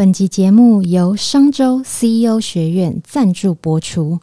本集节目由商周 CEO 学院赞助播出。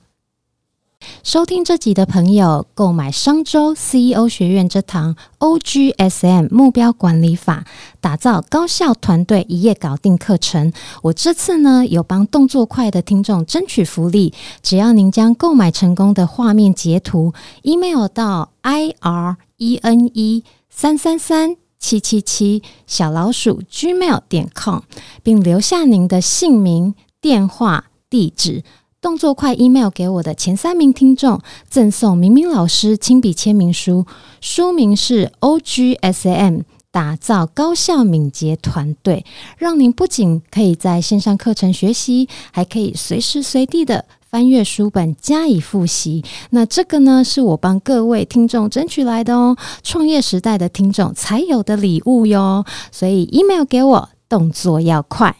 收听这集的朋友，购买商周 CEO 学院这堂 OGSM 目标管理法，打造高效团队一夜搞定课程。我这次呢，有帮动作快的听众争取福利，只要您将购买成功的画面截图，email 到 irene 三三三七七七小老鼠 gmail 点 com，并留下您的姓名、电话、地址。动作快，email 给我的前三名听众赠送明明老师亲笔签名书，书名是 O G S A M 打造高效敏捷团队，让您不仅可以在线上课程学习，还可以随时随地的翻阅书本加以复习。那这个呢，是我帮各位听众争取来的哦，创业时代的听众才有的礼物哟，所以 email 给我，动作要快。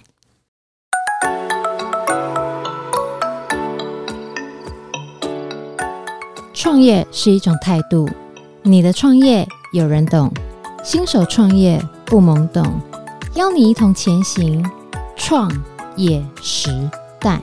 创业是一种态度，你的创业有人懂，新手创业不懵懂，邀你一同前行，创业时代。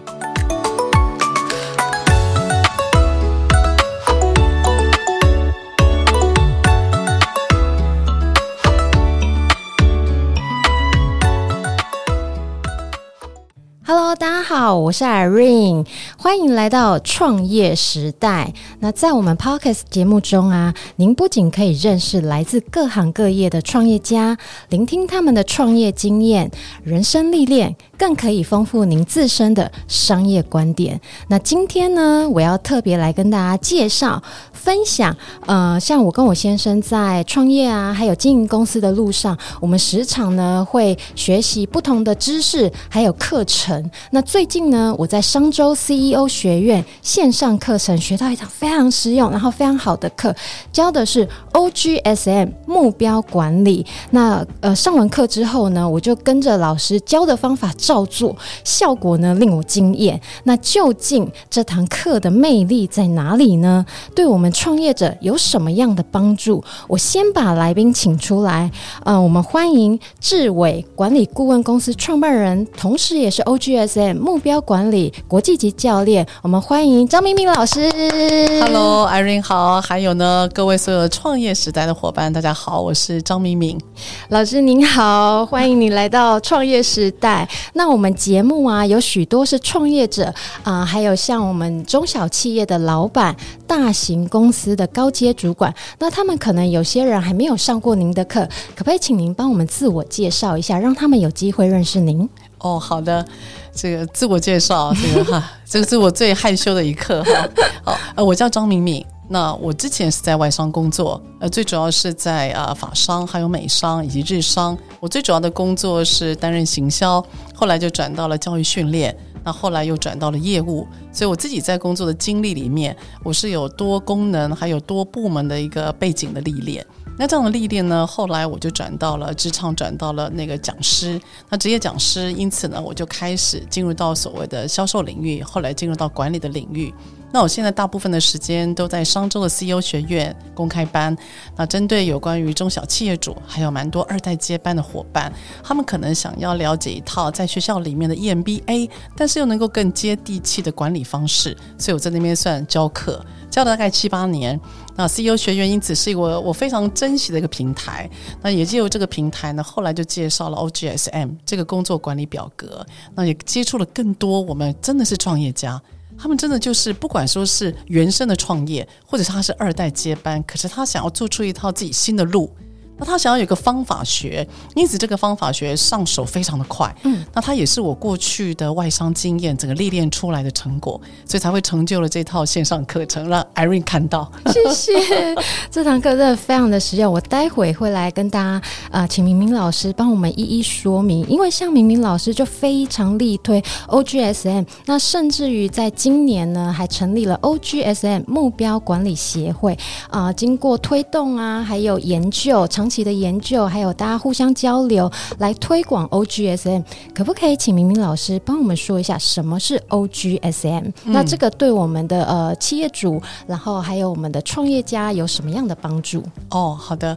Hello，大家好，我是 Irene，欢迎来到创业时代。那在我们 Podcast 节目中啊，您不仅可以认识来自各行各业的创业家，聆听他们的创业经验、人生历练，更可以丰富您自身的商业观点。那今天呢，我要特别来跟大家介绍。分享，呃，像我跟我先生在创业啊，还有经营公司的路上，我们时常呢会学习不同的知识，还有课程。那最近呢，我在商周 CEO 学院线上课程学到一堂非常实用，然后非常好的课，教的是 OGSM 目标管理。那呃，上完课之后呢，我就跟着老师教的方法照做，效果呢令我惊艳。那究竟这堂课的魅力在哪里呢？对我们创业者有什么样的帮助？我先把来宾请出来。嗯、呃，我们欢迎智伟管理顾问公司创办人，同时也是 O OGSM 目标管理国际级教练。我们欢迎张明明老师。Hello，Irene 好。还有呢，各位所有创业时代的伙伴，大家好，我是张明明老师。您好，欢迎你来到创业时代。那我们节目啊，有许多是创业者啊、呃，还有像我们中小企业的老板、大型。公司的高阶主管，那他们可能有些人还没有上过您的课，可不可以请您帮我们自我介绍一下，让他们有机会认识您？哦，好的，这个自我介绍，这个哈，这个是我最害羞的一刻哈。好，呃，我叫张敏敏，那我之前是在外商工作，呃，最主要是在啊法商、还有美商以及日商，我最主要的工作是担任行销，后来就转到了教育训练。那后来又转到了业务，所以我自己在工作的经历里面，我是有多功能还有多部门的一个背景的历练。那这样的历练呢，后来我就转到了职场，转到了那个讲师，那职业讲师，因此呢，我就开始进入到所谓的销售领域，后来进入到管理的领域。那我现在大部分的时间都在商周的 CEO 学院公开班。那针对有关于中小企业主，还有蛮多二代接班的伙伴，他们可能想要了解一套在学校里面的 EMBA，但是又能够更接地气的管理方式，所以我在那边算教课，教了大概七八年。那 CEO 学员因此是我我非常珍惜的一个平台。那也借由这个平台呢，后来就介绍了 OGSM 这个工作管理表格，那也接触了更多我们真的是创业家。他们真的就是，不管说是原生的创业，或者是他是二代接班，可是他想要做出一套自己新的路。那他想要有个方法学，因此这个方法学上手非常的快。嗯，那他也是我过去的外商经验整个历练出来的成果，所以才会成就了这套线上课程，让 Irene 看到。谢谢，这堂课真的非常的实用。我待会会来跟大家啊、呃，请明明老师帮我们一一说明。因为像明明老师就非常力推 OGSM，那甚至于在今年呢，还成立了 OGSM 目标管理协会啊、呃，经过推动啊，还有研究长期的研究，还有大家互相交流，来推广 OGSM，可不可以请明明老师帮我们说一下什么是 OGSM？嗯，那这个对我们的呃企业主，然后还有我们的创业家有什么样的帮助？哦，好的。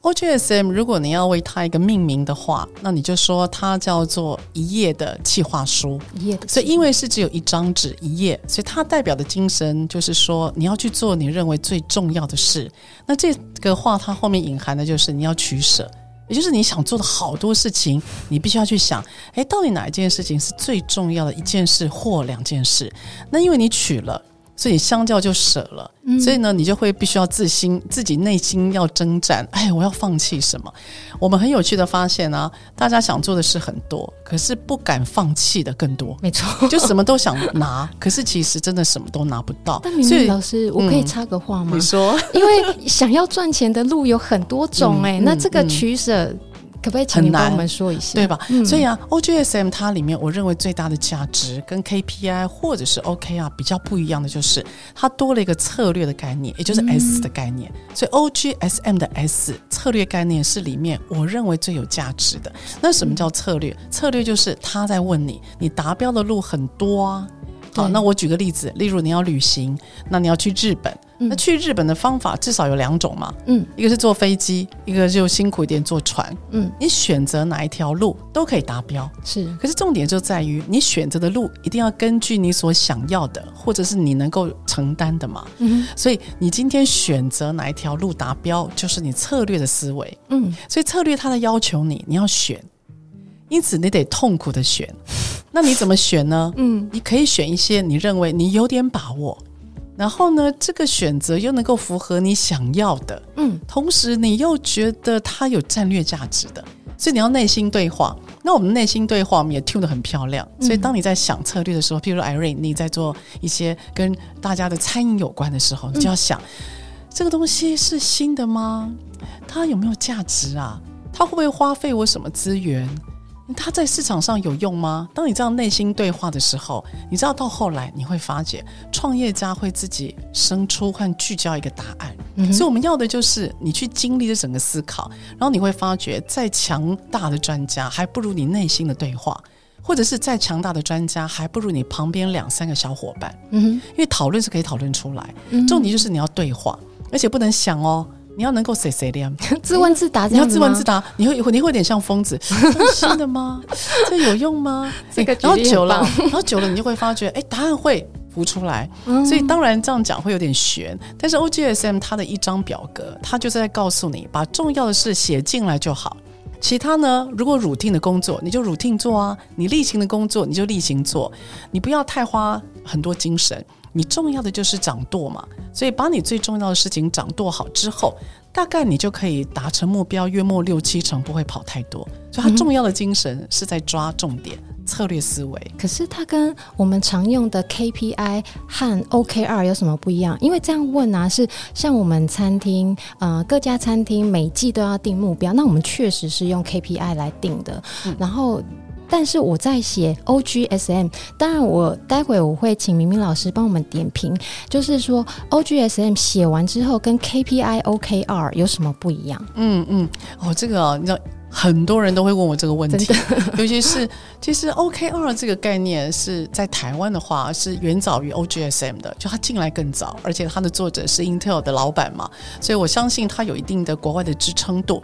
OGSM，如果你要为它一个命名的话，那你就说它叫做一页的企划书。一页的，所以因为是只有一张纸一页，所以它代表的精神就是说，你要去做你认为最重要的事。那这个话它后面隐含的就是你要取舍，也就是你想做的好多事情，你必须要去想，诶，到底哪一件事情是最重要的一件事或两件事？那因为你取了。所以相较就舍了，嗯、所以呢，你就会必须要自心自己内心要征战。哎，我要放弃什么？我们很有趣的发现啊，大家想做的事很多，可是不敢放弃的更多。没错，就什么都想拿，可是其实真的什么都拿不到。但明明老师，我可以插个话吗？嗯、你说，因为想要赚钱的路有很多种、欸，哎、嗯，那这个取舍。嗯可不可以请你帮我们说一下，对吧？嗯、所以啊，OGSM 它里面我认为最大的价值跟 KPI 或者是 OK 啊比较不一样的就是它多了一个策略的概念，也就是 S 的概念。嗯、所以 OGSM 的 S 策略概念是里面我认为最有价值的。那什么叫策略？嗯、策略就是他在问你，你达标的路很多啊。好，那我举个例子，例如你要旅行，那你要去日本。那去日本的方法至少有两种嘛，嗯，一个是坐飞机，一个就辛苦一点坐船，嗯，你选择哪一条路都可以达标，是。可是重点就在于你选择的路一定要根据你所想要的，或者是你能够承担的嘛，嗯。所以你今天选择哪一条路达标，就是你策略的思维，嗯。所以策略它的要求你，你要选，因此你得痛苦的选。那你怎么选呢？嗯，你可以选一些你认为你有点把握。然后呢，这个选择又能够符合你想要的，嗯，同时你又觉得它有战略价值的，所以你要内心对话。那我们内心对话，我们也 tune 得很漂亮。所以当你在想策略的时候，譬如说 Irene，你在做一些跟大家的餐饮有关的时候，你就要想，这个东西是新的吗？它有没有价值啊？它会不会花费我什么资源？它在市场上有用吗？当你这样内心对话的时候，你知道到后来你会发觉，创业家会自己生出和聚焦一个答案。嗯、所以我们要的就是你去经历这整个思考，然后你会发觉，再强大的专家还不如你内心的对话，或者是再强大的专家还不如你旁边两三个小伙伴。嗯哼，因为讨论是可以讨论出来，重点就是你要对话，而且不能想哦。你要能够 say say 的，自问自答，你要自问自答，你会你会有点像疯子，是 新的吗？这有用吗？这个然后久了，然后久了，你就会发觉，哎，答案会浮出来。所以当然这样讲会有点悬，但是 OGSM 它的一张表格，它就是在告诉你，把重要的事写进来就好。其他呢，如果 routine 的工作，你就 routine 做啊；你例行的工作，你就例行做。你不要太花很多精神。你重要的就是掌舵嘛，所以把你最重要的事情掌舵好之后，大概你就可以达成目标，约莫六七成不会跑太多。所以它重要的精神是在抓重点、嗯、策略思维。可是它跟我们常用的 KPI 和 OKR 有什么不一样？因为这样问啊，是像我们餐厅，呃，各家餐厅每季都要定目标，那我们确实是用 KPI 来定的，嗯、然后。但是我在写 OGSM，当然我待会我会请明明老师帮我们点评，就是说 OGSM 写完之后跟 KPI OKR 有什么不一样？嗯嗯，哦，这个啊，你知道很多人都会问我这个问题，尤其是其实 OKR 这个概念是在台湾的话是远早于 OGSM 的，就它进来更早，而且它的作者是 Intel 的老板嘛，所以我相信它有一定的国外的支撑度。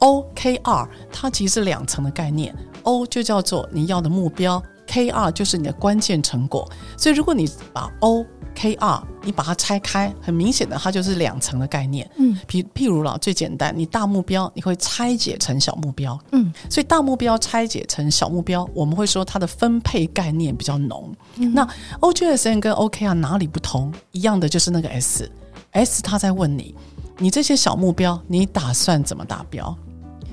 OKR 它其实是两层的概念，O 就叫做你要的目标，KR 就是你的关键成果。所以如果你把 OKR 你把它拆开，很明显的它就是两层的概念。嗯，譬譬如了最简单，你大目标你会拆解成小目标。嗯，所以大目标拆解成小目标，我们会说它的分配概念比较浓。嗯，那 OGSN 跟 OKR 哪里不同？一样的就是那个 S，S 他在问你，你这些小目标你打算怎么达标？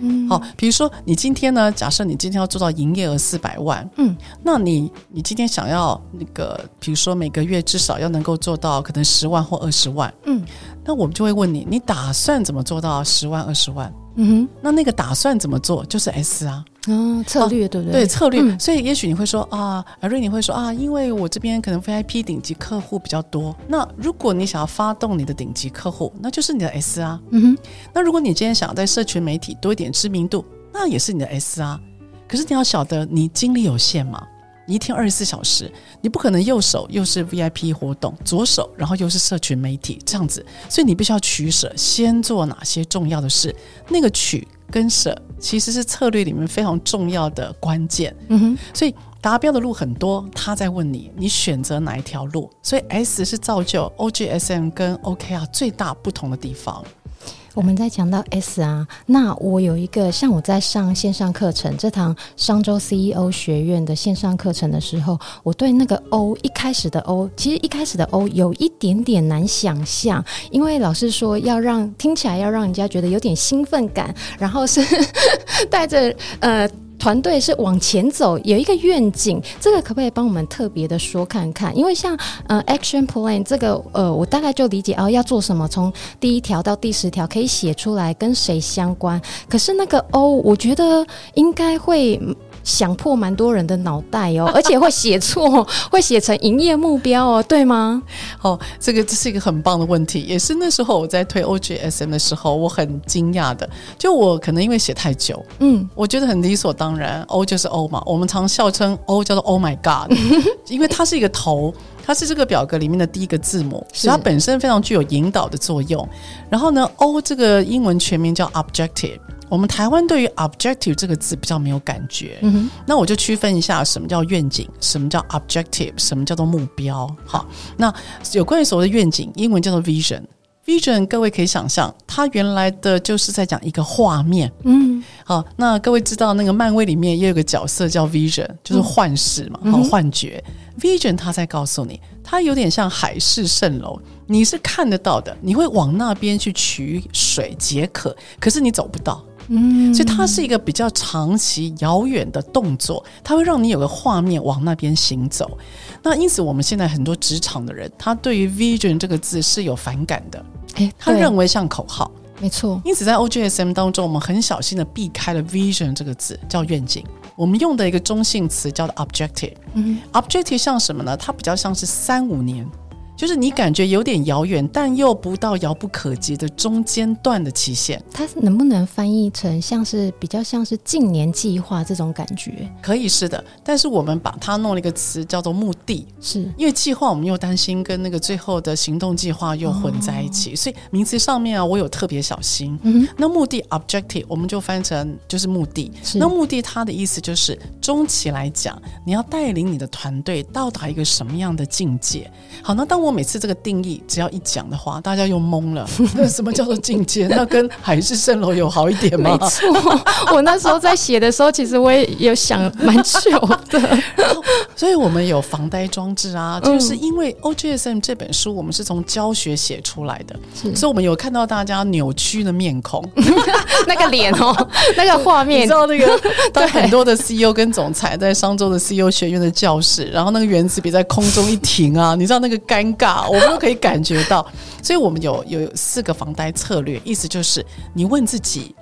嗯，好，比如说你今天呢，假设你今天要做到营业额四百万，嗯，那你你今天想要那个，比如说每个月至少要能够做到可能十万或二十万，嗯，那我们就会问你，你打算怎么做到十万二十万？嗯哼，那那个打算怎么做，就是 S 啊。嗯，策略对不对？对策略，嗯、所以也许你会说啊，阿瑞你会说啊，因为我这边可能 VIP 顶级客户比较多。那如果你想要发动你的顶级客户，那就是你的 S 啊。嗯哼。那如果你今天想要在社群媒体多一点知名度，那也是你的 S 啊。可是你要晓得，你精力有限嘛。你一天二十四小时，你不可能右手又是 VIP 活动，左手然后又是社群媒体这样子，所以你必须要取舍，先做哪些重要的事。那个取跟舍其实是策略里面非常重要的关键。嗯哼，所以达标的路很多，他在问你，你选择哪一条路？所以 S 是造就 OGSM 跟 OKR 最大不同的地方。我们在讲到 S 啊，那我有一个像我在上线上课程，这堂商周 CEO 学院的线上课程的时候，我对那个 O 一开始的 O，其实一开始的 O 有一点点难想象，因为老师说要让听起来要让人家觉得有点兴奋感，然后是 带着呃。团队是往前走，有一个愿景，这个可不可以帮我们特别的说看看？因为像呃，action plan 这个呃，我大概就理解哦，要做什么，从第一条到第十条可以写出来，跟谁相关。可是那个 O，我觉得应该会。想破蛮多人的脑袋哦，而且会写错，会写成营业目标哦，对吗？哦，这个这是一个很棒的问题，也是那时候我在推 OGSM 的时候，我很惊讶的。就我可能因为写太久，嗯，我觉得很理所当然，O 就是 O 嘛，我们常笑称 O 叫做 Oh my God，因为它是一个头，它是这个表格里面的第一个字母，所以它本身非常具有引导的作用。然后呢，O 这个英文全名叫 Objective。我们台湾对于 objective 这个字比较没有感觉，嗯，那我就区分一下什么叫愿景，什么叫 objective，什么叫做目标。好，那有关于所谓的愿景，英文叫做 vision。Vision 各位可以想象，它原来的就是在讲一个画面。嗯，好，那各位知道那个漫威里面也有个角色叫 vision，就是幻视嘛，好、嗯，幻觉。vision 它在告诉你，它有点像海市蜃楼，你是看得到的，你会往那边去取水解渴，可是你走不到。嗯，所以它是一个比较长期、遥远的动作，它会让你有个画面往那边行走。那因此，我们现在很多职场的人，他对于 vision 这个字是有反感的，诶，他认为像口号，没错。因此，在 OGSM 当中，我们很小心的避开了 vision 这个字，叫愿景。我们用的一个中性词叫做 objective。嗯，objective 像什么呢？它比较像是三五年。就是你感觉有点遥远，但又不到遥不可及的中间段的期限。它能不能翻译成像是比较像是近年计划这种感觉？可以是的，但是我们把它弄了一个词叫做目的，是因为计划我们又担心跟那个最后的行动计划又混在一起，哦、所以名词上面啊我有特别小心。嗯，那目的 objective 我们就翻成就是目的。是那目的它的意思就是中期来讲，你要带领你的团队到达一个什么样的境界？好，那当我每次这个定义只要一讲的话，大家又懵了。那什么叫做境界？那跟海市蜃楼有好一点吗？没错，我那时候在写的时候，其实我也有想蛮久的。所以我们有防呆装置啊，就是因为 OGSM 这本书我们是从教学写出来的，是所以我们有看到大家扭曲的面孔，那个脸哦，那个画面，你知道那个，对很多的 CEO 跟总裁在商周的 CEO 学院的教室，然后那个原子笔在空中一停啊，你知道那个尴尬，我们都可以感觉到。所以我们有有四个防呆策略，意思就是你问自己，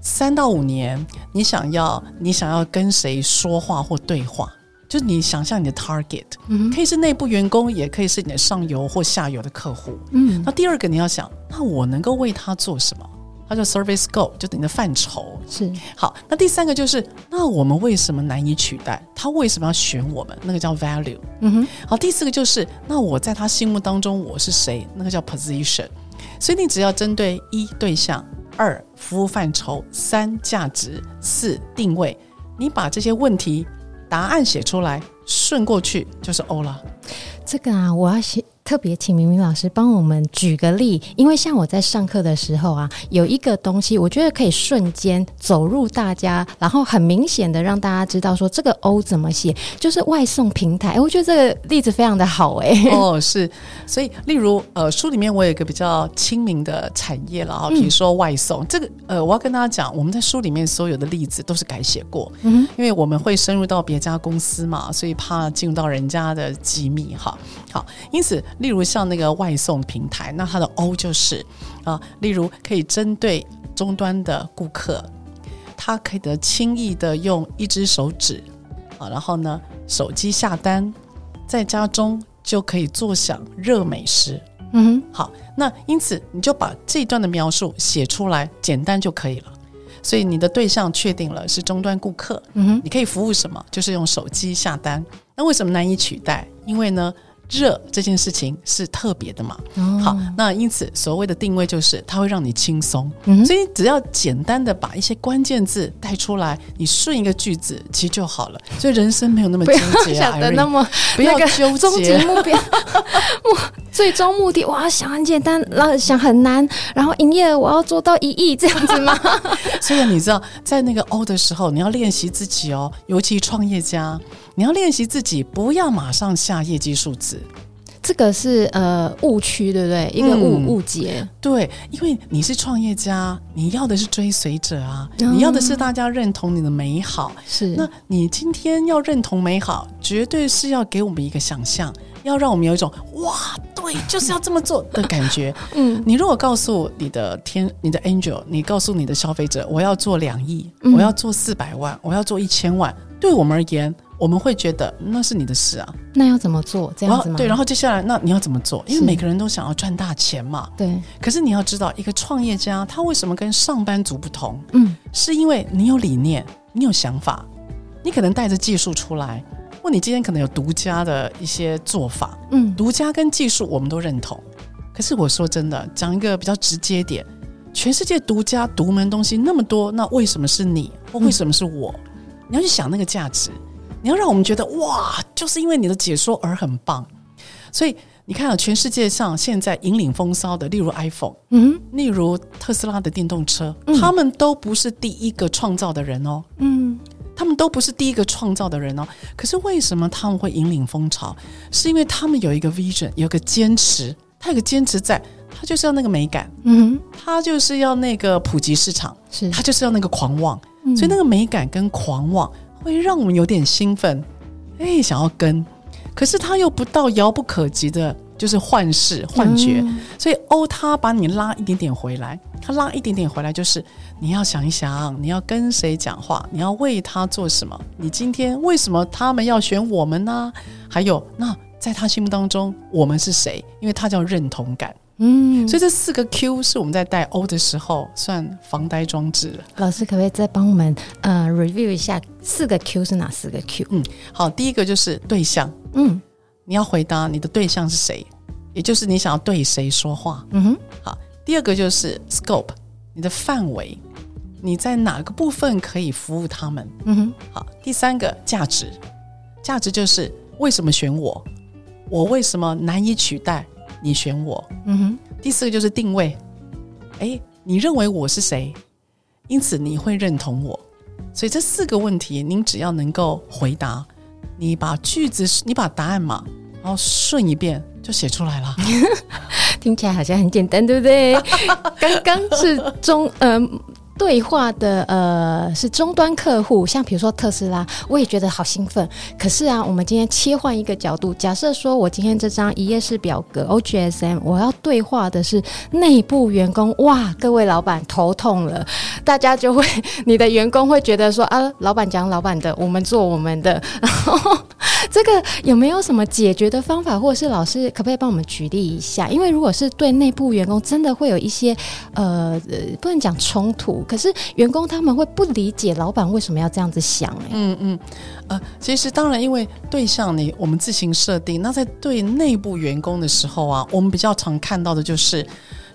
三到五年，你想要你想要跟谁说话或对话？就是你想象你的 target，嗯，可以是内部员工，也可以是你的上游或下游的客户。嗯，那第二个你要想，那我能够为他做什么？它叫 service scope，就等于的范畴。是好，那第三个就是，那我们为什么难以取代？他为什么要选我们？那个叫 value。嗯哼。好，第四个就是，那我在他心目当中我是谁？那个叫 position。所以你只要针对一对象、二服务范畴、三价值、四定位，你把这些问题答案写出来，顺过去就是 O 了。这个啊，我要写。特别请明明老师帮我们举个例，因为像我在上课的时候啊，有一个东西，我觉得可以瞬间走入大家，然后很明显的让大家知道说这个 O 怎么写，就是外送平台。我觉得这个例子非常的好哎。哦，是，所以例如呃，书里面我有一个比较亲民的产业了啊，比如说外送，嗯、这个呃，我要跟大家讲，我们在书里面所有的例子都是改写过，嗯，因为我们会深入到别家公司嘛，所以怕进入到人家的机密哈。好，因此。例如像那个外送平台，那它的 O 就是啊，例如可以针对终端的顾客，他可以得轻易的用一只手指啊，然后呢，手机下单，在家中就可以坐享热美食。嗯哼，好，那因此你就把这一段的描述写出来，简单就可以了。所以你的对象确定了是终端顾客，嗯哼，你可以服务什么？就是用手机下单。那为什么难以取代？因为呢。热这件事情是特别的嘛？哦、好，那因此所谓的定位就是它会让你轻松，嗯、所以只要简单的把一些关键字带出来，你顺一个句子其实就好了。所以人生没有那么纠结、啊，想的那么不要纠结，终极目标，目最终目的我要想很简单，然后想很难，然后营业额我要做到一亿这样子吗？所以你知道，在那个 O 的时候，你要练习自己哦，尤其创业家。你要练习自己，不要马上下业绩数字，这个是呃误区，对不对？一个误误解。对，因为你是创业家，你要的是追随者啊，嗯、你要的是大家认同你的美好。是，那你今天要认同美好，绝对是要给我们一个想象，要让我们有一种哇，对，就是要这么做的感觉。嗯，你如果告诉你的天，你的 angel，你告诉你的消费者，我要做两亿，我要做四百万，我要做一千万，对我们而言。我们会觉得那是你的事啊，那要怎么做？这样子吗？对，然后接下来那你要怎么做？因为每个人都想要赚大钱嘛。对。可是你要知道，一个创业家他为什么跟上班族不同？嗯，是因为你有理念，你有想法，你可能带着技术出来，或你今天可能有独家的一些做法。嗯，独家跟技术我们都认同。可是我说真的，讲一个比较直接点，全世界独家独门东西那么多，那为什么是你？或为什么是我？嗯，你要去想那个价值。你要让我们觉得哇，就是因为你的解说而很棒，所以你看啊，全世界上现在引领风骚的，例如 iPhone，嗯，例如特斯拉的电动车，嗯，他们都不是第一个创造的人哦，嗯，他们都不是第一个创造的人哦。可是为什么他们会引领风潮？是因为他们有一个 vision，有个坚持，他有个坚持在，他就是要那个美感，嗯，他就是要那个普及市场，是。他就是要那个狂妄，嗯，所以那个美感跟狂妄。会让我们有点兴奋，哎，想要跟，可是他又不到遥不可及的，就是幻视、幻觉。嗯、所以欧他把你拉一点点回来，他拉一点点回来，就是你要想一想，你要跟谁讲话，你要为他做什么？你今天为什么他们要选我们呢？还有，那在他心目当中，我们是谁？因为他叫认同感。嗯，所以这四个 Q 是我们在带 O 的时候算防呆装置了。老师可不可以再帮我们呃 review 一下四个 Q 是哪四个 Q？嗯，好，第一个就是对象，嗯，你要回答你的对象是谁，也就是你想要对谁说话。嗯哼，好，第二个就是 scope，你的范围，你在哪个部分可以服务他们？嗯哼，好，第三个价值，价值就是为什么选我，我为什么难以取代？你选我，嗯哼。第四个就是定位，诶，你认为我是谁？因此你会认同我。所以这四个问题，您只要能够回答，你把句子，你把答案嘛，然后顺一遍就写出来了。听起来好像很简单，对不对？刚刚是中，嗯、呃。对话的呃是终端客户，像比如说特斯拉，我也觉得好兴奋。可是啊，我们今天切换一个角度，假设说我今天这张一页式表格 OGSM，我要对话的是内部员工，哇，各位老板头痛了，大家就会，你的员工会觉得说啊，老板讲老板的，我们做我们的，然后这个有没有什么解决的方法，或者是老师可不可以帮我们举例一下？因为如果是对内部员工，真的会有一些呃，不能讲冲突。可是员工他们会不理解老板为什么要这样子想嗯嗯，呃，其实当然，因为对象你我们自行设定，那在对内部员工的时候啊，我们比较常看到的就是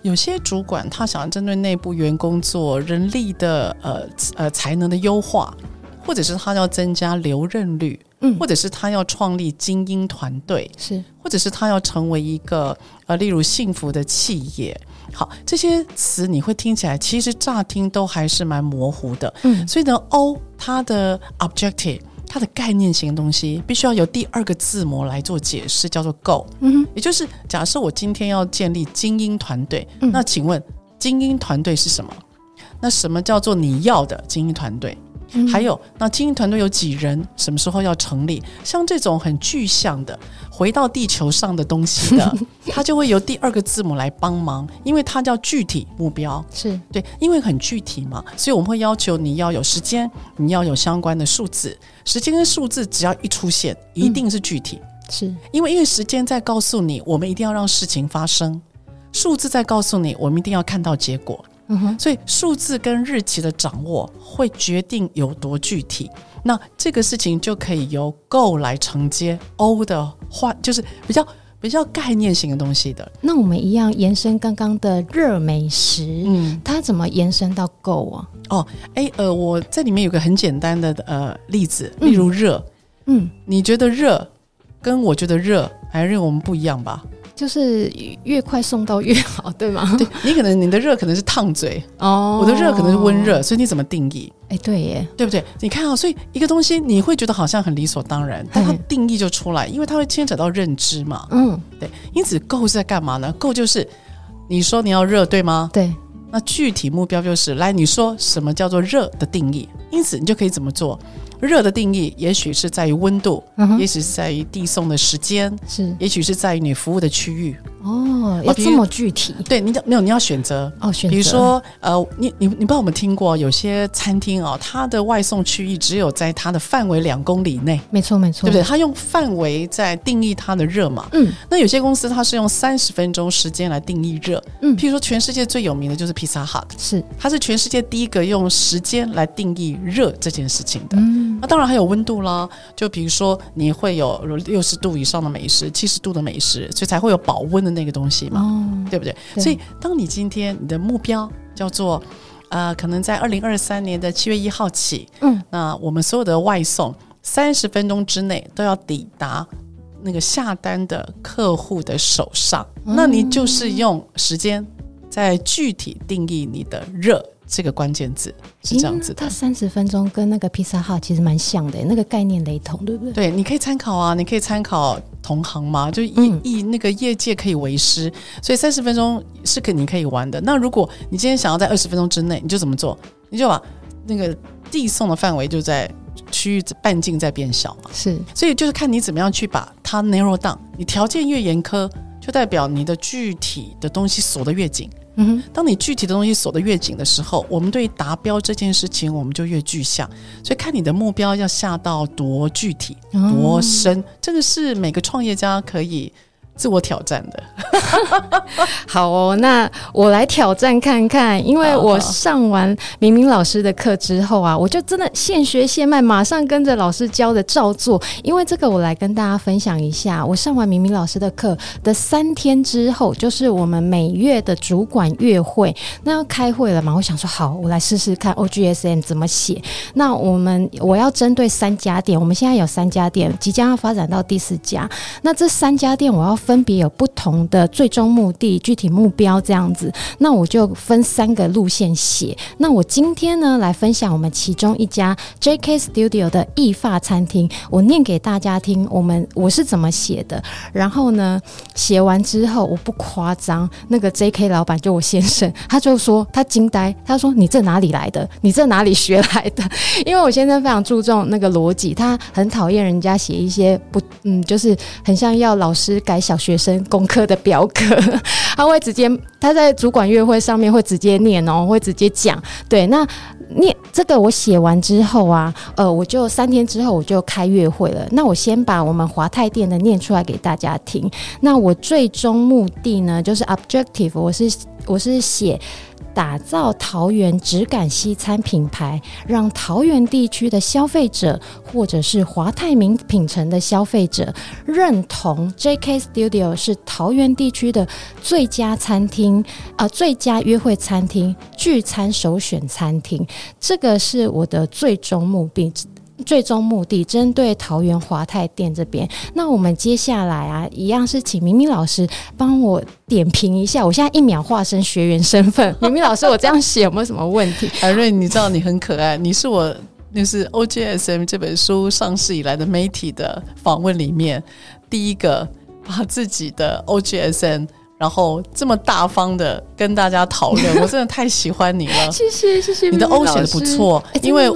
有些主管他想要针对内部员工做人力的呃呃才能的优化，或者是他要增加留任率，嗯，或者是他要创立精英团队，是，或者是他要成为一个呃例如幸福的企业。好，这些词你会听起来，其实乍听都还是蛮模糊的。嗯，所以呢，O 它的 objective，它的概念型的东西，必须要有第二个字母来做解释，叫做 Go。嗯，也就是假设我今天要建立精英团队，嗯，那请问精英团队是什么？那什么叫做你要的精英团队？还有，那精英团队有几人？什么时候要成立？像这种很具象的回到地球上的东西的，它就会由第二个字母来帮忙，因为它叫具体目标。是对，因为很具体嘛，所以我们会要求你要有时间，你要有相关的数字。时间跟数字只要一出现，一定是具体。嗯、是因为因为时间在告诉你，我们一定要让事情发生；数字在告诉你，我们一定要看到结果。所以数字跟日期的掌握会决定有多具体。那这个事情就可以由 Go 来承接 O 的话，就是比较比较概念性的东西的。那我们一样延伸刚刚的热美食，嗯，它怎么延伸到 Go 啊？哦，哎，呃，我在里面有个很简单的呃例子，例如热，嗯，嗯，你觉得热跟我觉得热，还认为我们不一样吧？就是越快送到越好，对吗？对，你可能你的热可能是烫嘴哦，我的热可能是温热，所以你怎么定义？哎，对耶，对不对？你看啊、哦，所以一个东西你会觉得好像很理所当然，但它定义就出来，因为它会牵扯到认知嘛。嗯，对。因此，Go 是在干嘛呢？Go 就是你说你要热，对吗？对。那具体目标就是来，你说什么叫做热的定义？因此，你就可以怎么做？热的定义，也许是在于温度，嗯、也许是在于递送的时间，是，也许是在于你服务的区域。哦，要这么具体？对，你没有，你要选择哦，选择。比如说，呃，你你你不知道我们听过有些餐厅哦，它的外送区域只有在它的范围两公里内。没错，没错，对不对？它用范围在定义它的热嘛。嗯。那有些公司它是用三十分钟时间来定义热。嗯。譬如说，全世界最有名的就是 Pizza Hut，是，它是全世界第一个用时间来定义热这件事情的。嗯。那当然还有温度啦，就比如说你会有六十度以上的美食，七十度的美食，所以才会有保温的那个东西嘛。哦，对不对？对。所以，当你今天你的目标叫做，呃，可能在二零二三年的七月一号起，嗯，那我们所有的外送三十分钟之内都要抵达那个下单的客户的手上，嗯，那你就是用时间在具体定义你的热。这个关键字是这样子的，它三十分钟跟那个披萨哈其实蛮像的，那个概念雷同，对不对？对，你可以参考啊，你可以参考同行嘛，就以以那个业界可以为师，所以三十分钟是肯定可以玩的。那如果你今天想要在二十分钟之内，你就怎么做？你就把那个递送的范围就在区域半径在变小嘛。是，所以就是看你怎么样去把它 narrow down。你条件越严苛，就代表你的具体的东西锁得越紧。嗯哼，当你具体的东西锁得越紧的时候，我们对达标这件事情我们就越具象。所以看你的目标要下到多具体、多深，哦、这个是每个创业家可以自我挑战的，好哦，那我来挑战看看，因为我上完明明老师的课之后啊，我就真的现学现卖，马上跟着老师教的照做。因为这个，我来跟大家分享一下，我上完明明老师的课的三天之后，就是我们每月的主管月会，那要开会了嘛，我想说好，我来试试看 OGSM 怎么写。那我们我要针对三家店，我们现在有三家店，即将要发展到第四家。那这三家店我要分。分别有不同的最终目的、具体目标这样子，那我就分三个路线写。那我今天呢，来分享我们其中一家 JK Studio 的意发餐厅，我念给大家听。我们我是怎么写的？然后呢，写完之后我不夸张，那个 JK 老板就我先生，他就说他惊呆，他说你这哪里来的？你这哪里学来的？因为我先生非常注重那个逻辑，他很讨厌人家写一些不嗯，就是很像要老师改小。小学生功课的表格，他会直接他在主管月会上面会直接念哦，会直接讲。对，那念这个我写完之后啊，呃，我就三天之后我就开月会了。那我先把我们华泰店的念出来给大家听。那我最终目的呢，就是 objective，我是我是写。打造桃园质感西餐品牌，让桃园地区的消费者或者是华泰名品城的消费者认同 JK Studio 是桃园地区的最佳餐厅，呃，最佳约会餐厅、聚餐首选餐厅。这个是我的最终目的。最终目的针对桃园华泰店这边，那我们接下来啊，一样是请明明老师帮我点评一下。我现在一秒化身学员身份，明明老师，我这样写有没有什么问题？海瑞，你知道你很可爱，你是我就是 OGSM 这本书上市以来的媒体的访问里面第一个把自己的 OGSM 然后这么大方的跟大家讨论，我真的太喜欢你了。谢 谢谢谢，你的 O 写的不错，因为。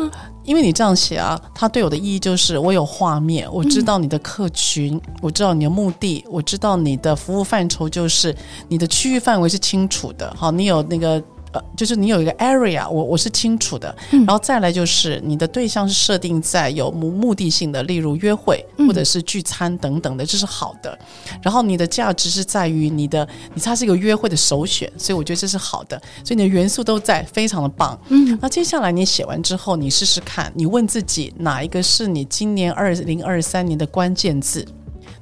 因为你这样写啊，它对我的意义就是我有画面，我知道你的客群，我知道你的目的，我知道你的服务范畴就是你的区域范围是清楚的。好，你有那个呃，就是你有一个 area，我我是清楚的，嗯、然后再来就是你的对象是设定在有目目的性的，例如约会或者是聚餐等等的，这是好的。然后你的价值是在于你的，你它是一个约会的首选，所以我觉得这是好的。所以你的元素都在，非常的棒。嗯，那接下来你写完之后，你试试看，你问自己哪一个是你今年二零二三年的关键字。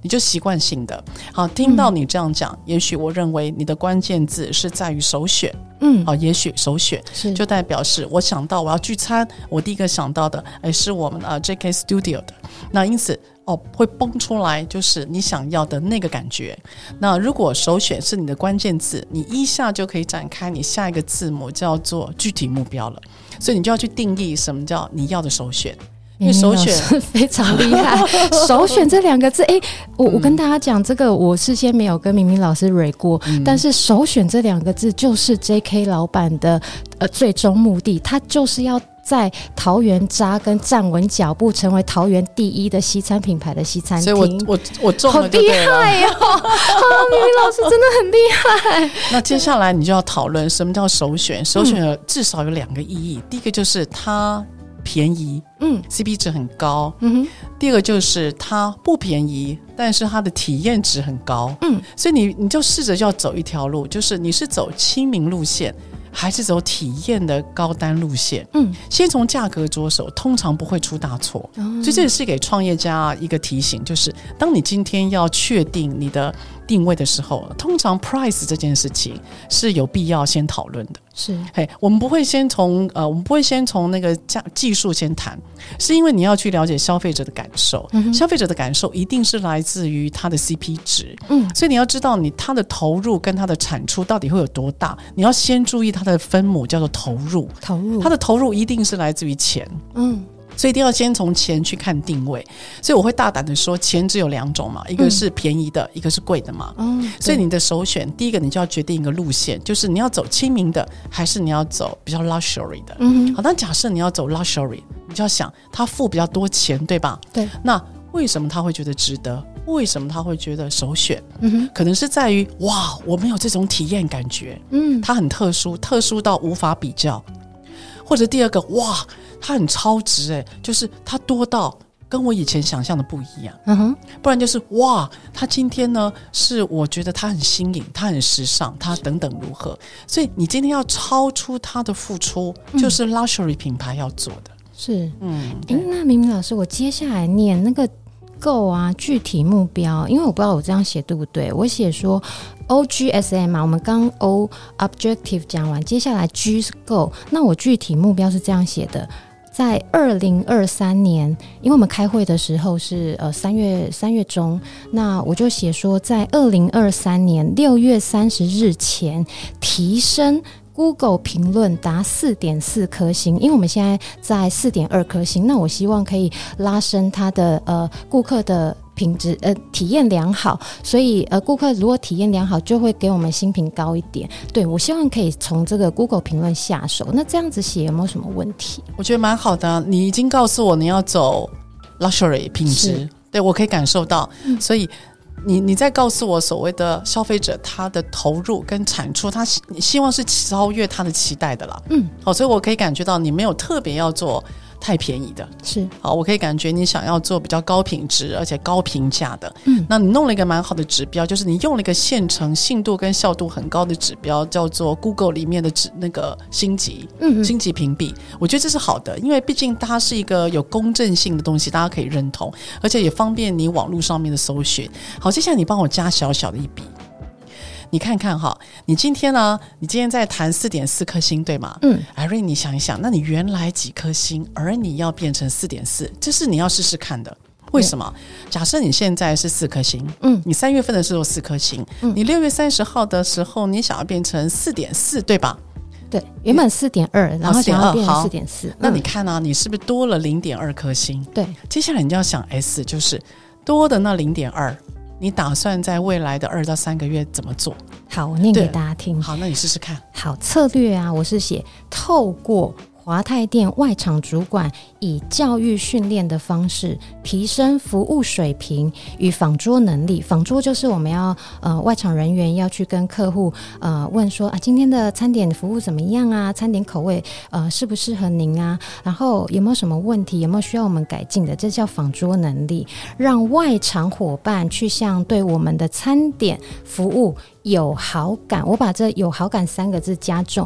你就习惯性的。好，听到你这样讲，嗯、也许我认为你的关键字是在于首选，嗯，好，也许首选是。就代表是我想到我要聚餐，我第一个想到的诶是我们啊 JK Studio 的，那因此哦会蹦出来就是你想要的那个感觉。那如果首选是你的关键字，你一下就可以展开你下一个字母叫做具体目标了，所以你就要去定义什么叫你要的首选。因为首选非常厉害，首选这两个字，哎，我我跟大家讲这个，我事先没有跟明明老师蕊过，嗯、但是首选这两个字就是 J.K. 老板的呃最终目的，他就是要在桃园扎根站稳脚步，成为桃园第一的西餐品牌的西餐厅。所以我我我中了，好厉害哟、哦！啊，明明老师真的很厉害。那接下来你就要讨论什么叫首选？首选至少有两个意义，嗯、第一个就是它。便宜，嗯，CP 值很高，嗯哼。第二个就是它不便宜，但是它的体验值很高，嗯。所以你你就试着要走一条路，就是你是走亲民路线，还是走体验的高单路线？嗯，先从价格着手，通常不会出大错。嗯，所以这也是给创业家一个提醒，就是当你今天要确定你的。定位的时候，通常 price 这件事情是有必要先讨论的。是，嘿，我们不会先从呃，我们不会先从那个价技术先谈，是因为你要去了解消费者的感受。嗯，消费者的感受一定是来自于他的 CP 值。嗯，所以你要知道你他的投入跟他的产出到底会有多大，你要先注意他的分母叫做投入。投入，他的投入一定是来自于钱。嗯。所以一定要先从钱去看定位，所以我会大胆的说，钱只有两种嘛，一个是便宜的，嗯、一个是贵的嘛。嗯，所以你的首选，第一个你就要决定一个路线，就是你要走亲民的，还是你要走比较 luxury 的。嗯哼，好，那假设你要走 luxury，你就要想他付比较多钱，对吧？对。那为什么他会觉得值得？为什么他会觉得首选？嗯哼，可能是在于哇，我没有这种体验感觉。嗯，它很特殊，特殊到无法比较。或者第二个哇。它很超值诶，就是它多到跟我以前想象的不一样。嗯哼，不然就是哇，它今天呢是我觉得它很新颖，它很时尚，它等等如何？所以你今天要超出它的付出，就是 luxury 品牌要做的。是，嗯，诶，那明明老师，我接下来念那个。Go 啊，具体目标，因为我不知道我这样写对不对。我写说 O G S M 嘛，我们刚 O objective 讲完，接下来 G 是 Go。那我具体目标是这样写的，在二零二三年，因为我们开会的时候是呃三月三月中，那我就写说在二零二三年六月三十日前提升。Google 评论达四点四颗星，因为我们现在在四点二颗星，那我希望可以拉升它的呃顾客的品质呃体验良好，所以呃顾客如果体验良好，就会给我们新评高一点。对，我希望可以从这个 Google 评论下手，那这样子写有没有什么问题？我觉得蛮好的，你已经告诉我你要走 Luxury 品质，对我可以感受到，嗯、所以。你你在告诉我，所谓的消费者他的投入跟产出，他希希望是超越他的期待的啦。嗯，好，所以我可以感觉到你没有特别要做。太便宜的。是。好，我可以感觉你想要做比较高品质而且高评价的，嗯，那你弄了一个蛮好的指标，就是你用了一个现成信度跟效度很高的指标，叫做 Google 里面的指那个星级，嗯嗯，星级评比，我觉得这是好的，因为毕竟它是一个有公正性的东西，大家可以认同，而且也方便你网络上面的搜寻。好，接下来你帮我加小小的一笔。你看看哈，你今天呢？你今天在谈四点四颗星，对吗？嗯，Irene，你想一想，那你原来几颗星，而你要变成四点四，这是你要试试看的。为什么？嗯、假设你现在是四颗星，嗯，你三月份的时候四颗星，嗯，你六月三十号的时候，你想要变成四点四，对吧？对，原本四点二，然后想要变成四点四。那你看呢、啊？你是不是多了零点二颗星？对，接下来你就要想 S，就是多的那零点二。你打算在未来的二到三个月怎么做？好，我念给大家听。好，那你试试看。好，策略啊，我是写透过华泰店外场主管以教育训练的方式提升服务水平与访桌能力。访桌就是我们要呃外场人员要去跟客户呃问说啊，今天的餐点服务怎么样啊？餐点口味呃适不适合您啊？然后有没有什么问题？有没有需要我们改进的？这叫访桌能力，让外场伙伴去向对我们的餐点服务有好感。我把这有好感三个字加重。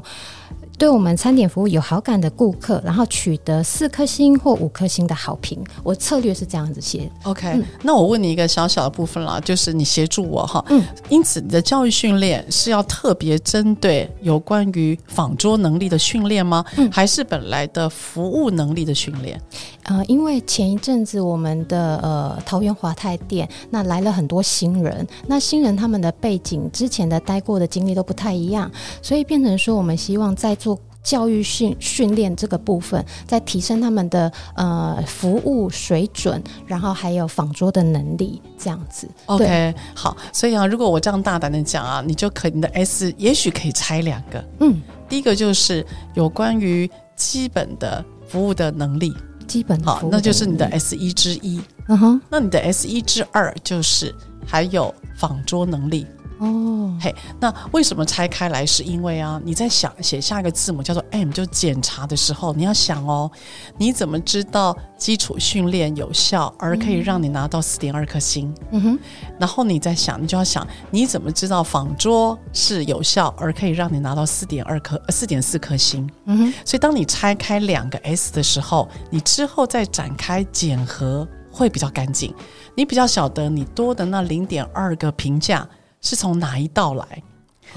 对我们餐点服务有好感的顾客，然后取得四颗星或五颗星的好评。我策略是这样子写。OK，嗯，那我问你一个小小的部分啦，就是你协助我哈。嗯。因此，你的教育训练是要特别针对有关于仿桌能力的训练吗？嗯。还是本来的服务能力的训练？呃，因为前一阵子我们的呃桃园华泰店那来了很多新人，那新人他们的背景之前的待过的经历都不太一样，所以变成说我们希望在做教育训训练这个部分，在提升他们的呃服务水准，然后还有仿桌的能力，这样子。OK，好，所以啊，如果我这样大胆的讲啊，你就可你的 S 也许可以拆两个，嗯，第一个就是有关于基本的服务的能力，基本好，那就是你的 S 一之一，嗯哼，那你的 S 一之二就是还有仿桌能力。哦，嘿，那为什么拆开来？是因为啊，你在想写下一个字母叫做 M，就检查的时候，你要想哦，你怎么知道基础训练有效而可以让你拿到四点二颗星？嗯哼，然后你在想，你就要想，你怎么知道仿桌是有效而可以让你拿到四点二颗、四点四颗星？嗯哼，所以当你拆开两个 S 的时候，你之后再展开检核会比较干净，你比较晓得你多的那零点二个评价。是从哪一道来？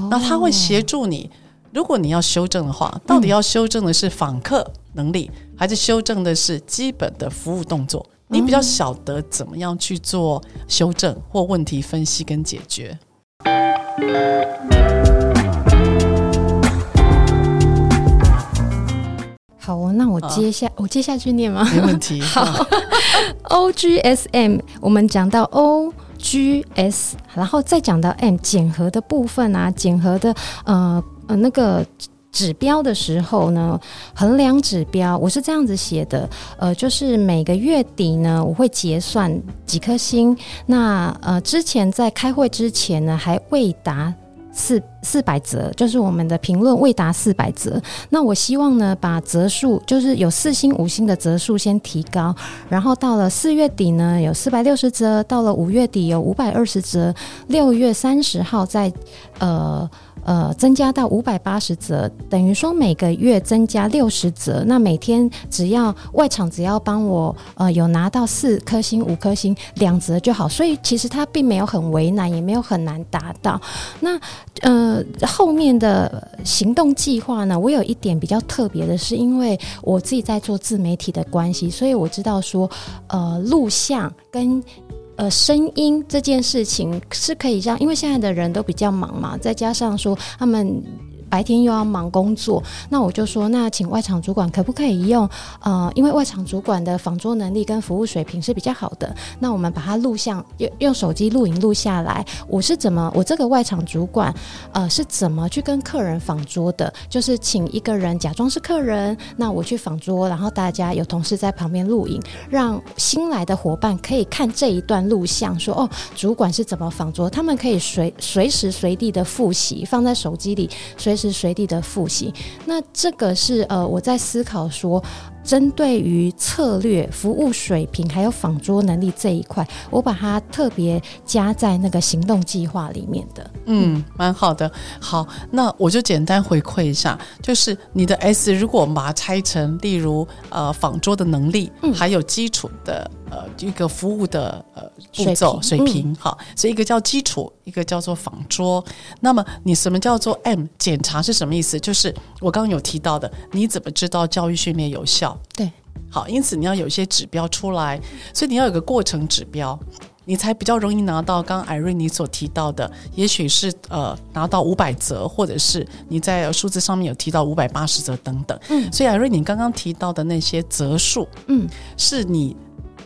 那他会协助你。如果你要修正的话，到底要修正的是访客能力，还是修正的是基本的服务动作？你比较晓得怎么样去做修正或问题分析跟解决。好，那我接下我接下去念吗？没问题。好，O G S M，我们讲到 O。G S，然后再讲到 M 减核的部分啊，减核的呃呃那个指标的时候呢，衡量指标我是这样子写的，呃，就是每个月底呢，我会结算几颗星。那呃，之前在开会之前呢，还未达。四四百折，就是我们的评论未达四百折。那我希望呢，把折数就是有四星、五星的折数先提高，然后到了四月底呢，有四百六十折；到了五月底有五百二十折；六月三十号再呃。呃，增加到五百八十折，等于说每个月增加六十折。那每天只要外场只要帮我呃有拿到四颗星、五颗星两折就好，所以其实它并没有很为难，也没有很难达到。那呃后面的行动计划呢，我有一点比较特别的是，因为我自己在做自媒体的关系，所以我知道说呃录像跟。呃，声音这件事情是可以让，因为现在的人都比较忙嘛，再加上说他们。白天又要忙工作，那我就说，那请外场主管可不可以用？呃，因为外场主管的访桌能力跟服务水平是比较好的，那我们把它录像用用手机录影录下来。我是怎么，我这个外场主管呃是怎么去跟客人访桌的？就是请一个人假装是客人，那我去访桌，然后大家有同事在旁边录影，让新来的伙伴可以看这一段录像，说哦，主管是怎么访桌，他们可以随随时随地的复习，放在手机里随。是随地的复习，那这个是呃，我在思考说，针对于策略、服务水平还有仿桌能力这一块，我把它特别加在那个行动计划里面的。嗯，蛮好的。好，那我就简单回馈一下，就是你的 S，如果我们把它拆成，例如呃，仿桌的能力，嗯，还有基础的。呃，一个服务的呃步骤水平，好，所以一个叫基础，一个叫做仿桌。那么你什么叫做 M 检查是什么意思？就是我刚刚有提到的，你怎么知道教育训练有效？对，好，因此你要有一些指标出来，所以你要有个过程指标，你才比较容易拿到刚刚 Irene 你所提到的，也许是呃拿到五百则，或者是你在数字上面有提到五百八十则等等。嗯，所以 Irene 你刚刚提到的那些则数，嗯，是你。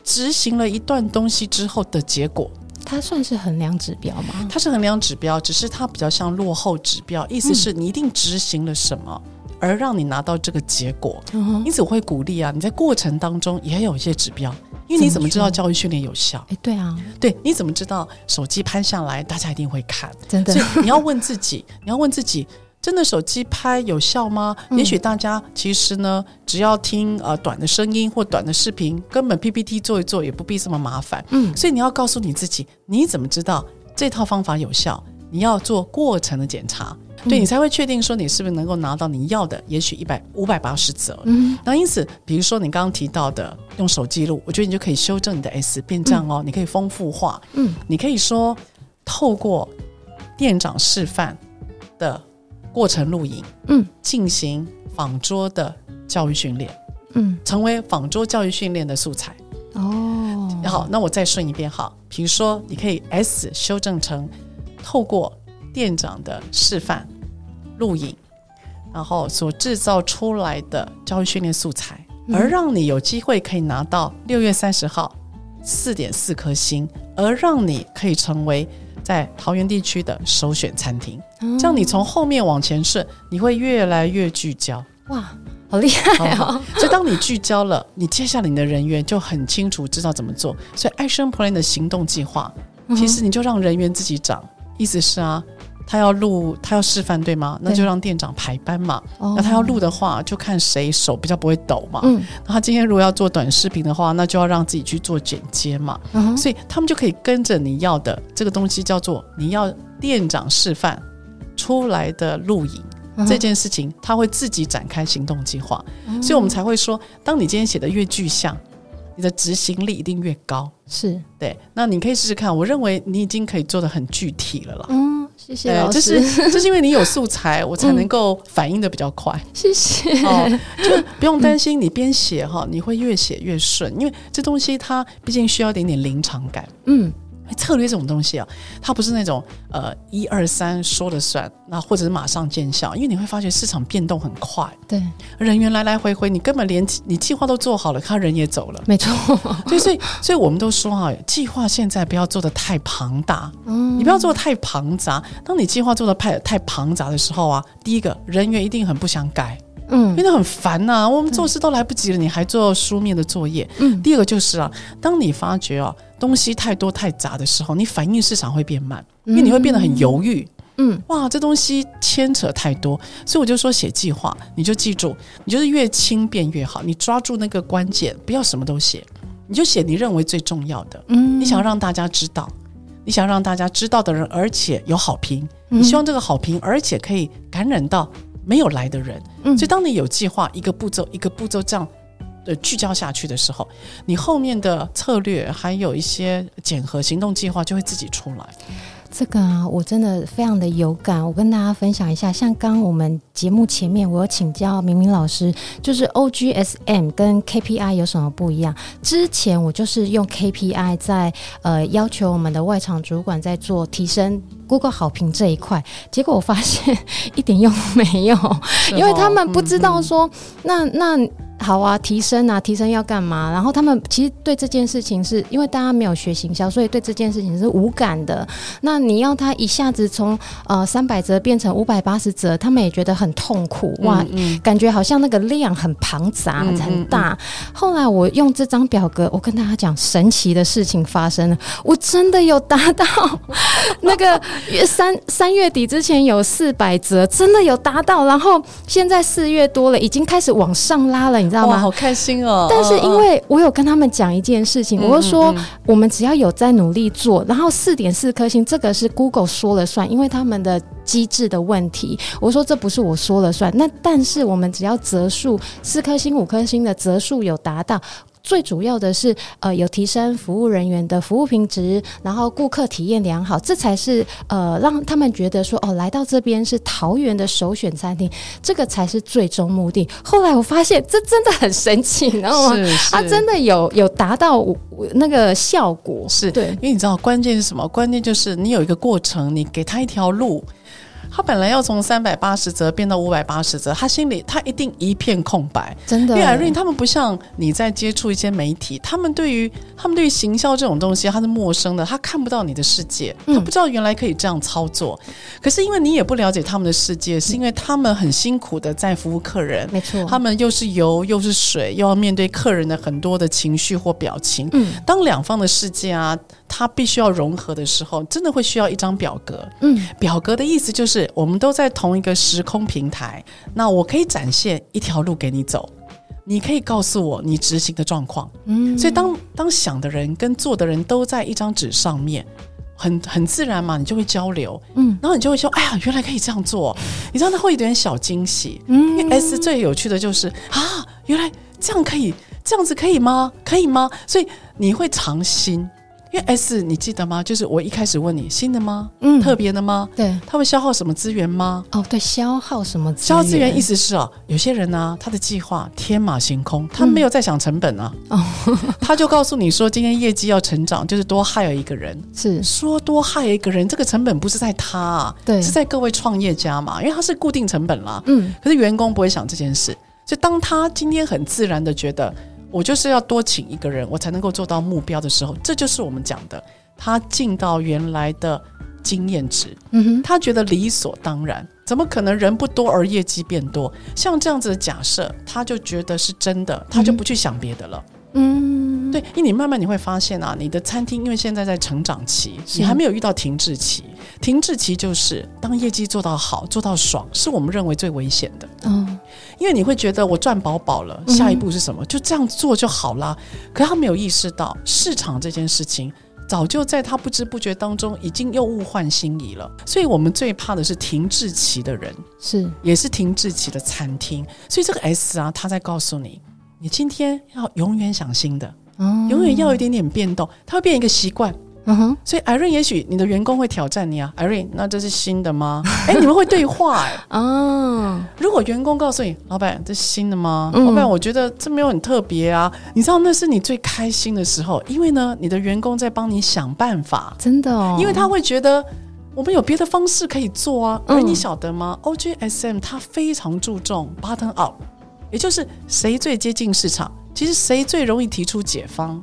执行了一段东西之后的结果，它算是衡量指标吗？它是衡量指标，只是它比较像落后指标，意思是你一定执行了什么，而让你拿到这个结果。因此，我会鼓励啊，你在过程当中也有一些指标，因为你怎么知道教育训练有效？哎，对啊，对，你怎么知道手机拍下来大家一定会看？真的所以你要问自己，你要问自己，真的手机拍有效吗？嗯也许大家其实呢，只要听呃短的声音或短的视频，根本 PPT 做一做也不必这么麻烦。嗯，所以你要告诉你自己，你怎么知道这套方法有效？你要做过程的检查，对你才会确定说你是不是能够拿到你要的，也许一百五百八十则。嗯，那因此，比如说你刚刚提到的用手记录，我觉得你就可以修正你的 S 变这样哦，你可以丰富化。嗯，你可以说透过店长示范的过程录影，嗯，进行仿桌的教育训练，嗯，成为仿桌教育训练的素材。哦，好，那我再顺一遍哈，比如说你可以 S 修正成透过店长的示范录影，然后所制造出来的教育训练素材，而让你有机会可以拿到六月三十号四点四颗星，而让你可以成为在桃园地区的首选餐厅。这样你从后面往前顺，你会越来越聚焦。哇，好厉害哦！所以当你聚焦了，你接下来你的人员就很清楚知道怎么做。所以 Action Plan 的行动计划，其实你就让人员自己长。意思是啊，他要录，他要示范，对吗？那就让店长排班嘛。那他要录的话，就看谁手比较不会抖嘛。嗯，那他今天如果要做短视频的话，那就要让自己去做剪接嘛。嗯所以他们就可以跟着你要的这个东西，叫做你要店长示范出来的录影。这件事情，他会自己展开行动计划，所以我们才会说，当你今天写的越具象，你的执行力一定越高。是对，那你可以试试看。我认为你已经可以做的很具体了啦。嗯，谢谢老师。就是 就是因为你有素材，我才能够反应的比较快。谢谢。哦，就不用担心，你边写哈，你会越写越顺，因为这东西它毕竟需要一点点临场感。嗯。策略这种东西啊，它不是那种呃一二三说了算，那或者是马上见效，因为你会发觉市场变动很快，对，人员来来回回，你根本连你计划都做好了，他人也走了，没错。对，所以所以我们都说啊，计划现在不要做的太庞大，嗯，你不要做的太庞杂。当你计划做的太太庞杂的时候啊，第一个人员一定很不想改。嗯，变得很烦呐、啊，我们做事都来不及了，你还做书面的作业。嗯，第二个就是啊，当你发觉啊东西太多太杂的时候，你反应市场会变慢，因为你会变得很犹豫。嗯，哇，这东西牵扯太多，所以我就说写计划，你就记住，你就是越轻便越好，你抓住那个关键，不要什么都写，你就写你认为最重要的。嗯，你想让大家知道，你想让大家知道的人，而且有好评，你希望这个好评，而且可以感染到。没有来的人，嗯，所以当你有计划，一个步骤一个步骤这样的聚焦下去的时候，你后面的策略还有一些检核行动计划就会自己出来。这个啊，我真的非常的有感。我跟大家分享一下，像刚我们节目前面，我有请教明明老师，就是 OGSM 跟 KPI 有什么不一样？之前我就是用 KPI 在呃要求我们的外场主管在做提升 Google 好评这一块，结果我发现 一点用都没有，因为他们不知道说，那那。好啊，提升啊，提升要干嘛？然后他们其实对这件事情是因为大家没有学行销，所以对这件事情是无感的。那你要他一下子从呃三百折变成五百八十折，他们也觉得很痛苦哇，嗯嗯感觉好像那个量很庞杂很大。后来我用这张表格，我跟大家讲神奇的事情发生了，我真的有达到那个 三三月底之前有四百折，真的有达到。然后现在四月多了，已经开始往上拉了。你知道吗？好开心哦！但是因为我有跟他们讲一件事情，我就说我们只要有在努力做，然后四点四颗星，这个是 Google 说了算，因为他们的机制的问题。我说这不是我说了算，那但是我们只要折数四颗星、五颗星的折数有达到。最主要的是，呃，有提升服务人员的服务品质，然后顾客体验良好，这才是呃让他们觉得说，哦，来到这边是桃园的首选餐厅，这个才是最终目的。后来我发现这真的很神奇，你知道吗？它真的有有达到那个效果，是对，因为你知道关键是什么？关键就是你有一个过程，你给他一条路。他本来要从三百八十折变到五百八十折，他心里他一定一片空白，真的。因为 Irene 他们不像你在接触一些媒体，他们对于他们对于行销这种东西他是陌生的，他看不到你的世界，他不知道原来可以这样操作。嗯、可是因为你也不了解他们的世界，是因为他们很辛苦的在服务客人，没错，他们又是油又是水，又要面对客人的很多的情绪或表情。嗯，当两方的世界啊，他必须要融合的时候，真的会需要一张表格。嗯，表格的意思就是。我们都在同一个时空平台，那我可以展现一条路给你走，你可以告诉我你执行的状况。嗯，所以当当想的人跟做的人都在一张纸上面，很很自然嘛，你就会交流。嗯，然后你就会说，哎呀，原来可以这样做，你知道，那会有点小惊喜。嗯，因为 S 最有趣的就是啊，原来这样可以，这样子可以吗？可以吗？所以你会尝新。因为 S 你记得吗？就是我一开始问你新的吗？嗯，特别的吗？对，他会消耗什么资源吗？哦，对，消耗什么资源？消耗资源意思是啊，有些人呢、啊，他的计划天马行空，他没有在想成本啊。哦、嗯，他就告诉你说，今天业绩要成长，就是多 hire 一个人。是说多 hire 一个人，这个成本不是在他，啊，对，是在各位创业家嘛，因为他是固定成本啦。嗯，可是员工不会想这件事，所以当他今天很自然的觉得。我就是要多请一个人，我才能够做到目标的时候，这就是我们讲的，他进到原来的经验值，嗯哼，他觉得理所当然，怎么可能人不多而业绩变多？像这样子的假设，他就觉得是真的，他就不去想别的了。嗯，对，因为你慢慢你会发现啊，你的餐厅因为现在在成长期，你还没有遇到停滞期。停滞期就是当业绩做到好、做到爽，是我们认为最危险的。嗯，因为你会觉得我赚饱饱了，下一步是什么？就这样做就好啦。可他没有意识到市场这件事情，早就在他不知不觉当中已经又物换星移了。所以我们最怕的是停滞期的人，是也是停滞期的餐厅。所以这个 S 啊，他在告诉你。你今天要永远想新的，嗯、永远要有一点点变动，它会变一个习惯。嗯哼，所以 Irene 也许你的员工会挑战你啊，Irene，那这是新的吗？哎、欸，你们会对话哎、欸。哦，如果员工告诉你，老板，这是新的吗？嗯、老板，我觉得这没有很特别啊。你知道那是你最开心的时候，因为呢，你的员工在帮你想办法，真的哦。因为他会觉得我们有别的方式可以做啊。而你晓得吗、嗯、？OGSM 他非常注重 button up。也就是谁最接近市场，其实谁最容易提出解方，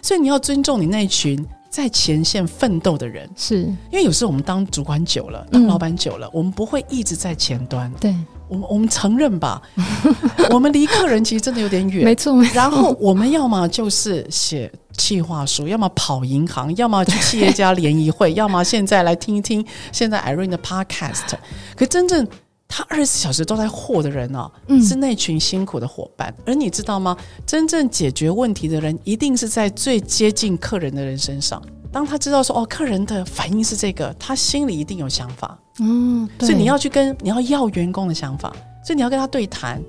所以你要尊重你那群在前线奋斗的人，是因为有时候我们当主管久了，当老板久了，嗯、我们不会一直在前端。对，我们我们承认吧，我们离客人其实真的有点远，没错。没错，然后我们要么就是写企划书，要么跑银行，要么去企业家联谊会，要么现在来听一听现在 Irene 的 Podcast。可真正。他二十四小时都在货的人哦，嗯、是那群辛苦的伙伴。而你知道吗？真正解决问题的人，一定是在最接近客人的人身上。当他知道说哦，客人的反应是这个，他心里一定有想法。嗯，所以你要去跟你要要员工的想法，所以你要跟他对谈。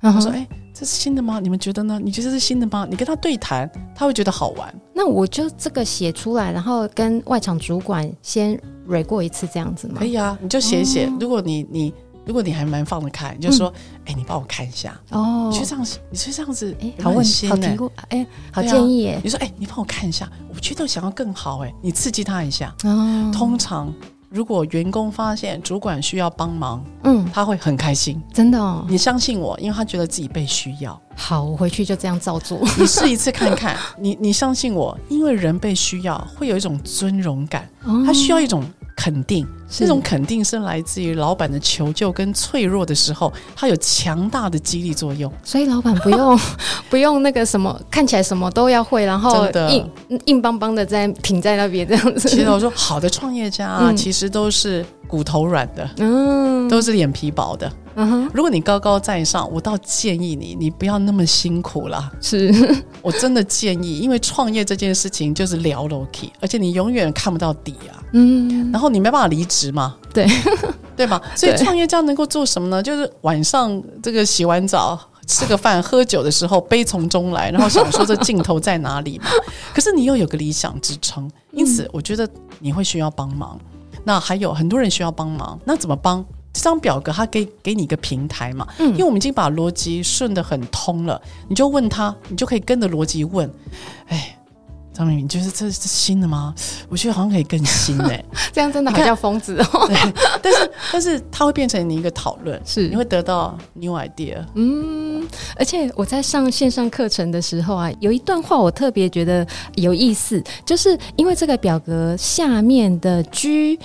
然后说，哎、这是新的吗？你们觉得呢？你觉得是新的吗？你跟他对谈，他会觉得好玩。那我就这个写出来，然后跟外场主管先 re 过一次，这样子吗？可以啊，你就写写。哦、如果你你。如果你还蛮放得开，你就说：“哎、嗯欸，你帮我看一下。哦。”你去这样子，你去这样子，哎、欸，好问题，好提过，哎、欸，好建议，你说：“哎、欸，你帮我看一下，我觉得想要更好，哎，你刺激他一下。”哦，通常如果员工发现主管需要帮忙，嗯，他会很开心，真的哦。你相信我，因为他觉得自己被需要。好，我回去就这样照做。你试一次看看，你你相信我，因为人被需要会有一种尊荣感，哦、他需要一种。肯定，这种肯定是来自于老板的求救跟脆弱的时候，它有强大的激励作用。所以老板不用 不用那个什么，看起来什么都要会，然后硬硬邦邦的在停在那边这样子。其实我说，好的创业家啊，嗯、其实都是骨头软的，嗯，都是脸皮薄的。嗯，如果你高高在上，我倒建议你，你不要那么辛苦了。是 我真的建议，因为创业这件事情就是聊楼梯，而且你永远看不到底啊。嗯，然后你没办法离职嘛？对，对吧？所以创业家能够做什么呢？就是晚上这个洗完澡、吃个饭、喝酒的时候，悲从中来，然后想说这尽头在哪里嘛？可是你又有个理想支撑，因此我觉得你会需要帮忙。那还有很多人需要帮忙，那怎么帮？这张表格，它给给你一个平台嘛，嗯，因为我们已经把逻辑顺得很通了，你就问他，你就可以跟着逻辑问，哎，张明明，你觉得这是新的吗？我觉得好像可以更新哎、欸，这样真的好像疯子哦。对，但是但是它会变成你一个讨论，是你会得到 new idea。嗯，而且我在上线上课程的时候啊，有一段话我特别觉得有意思，就是因为这个表格下面的 G。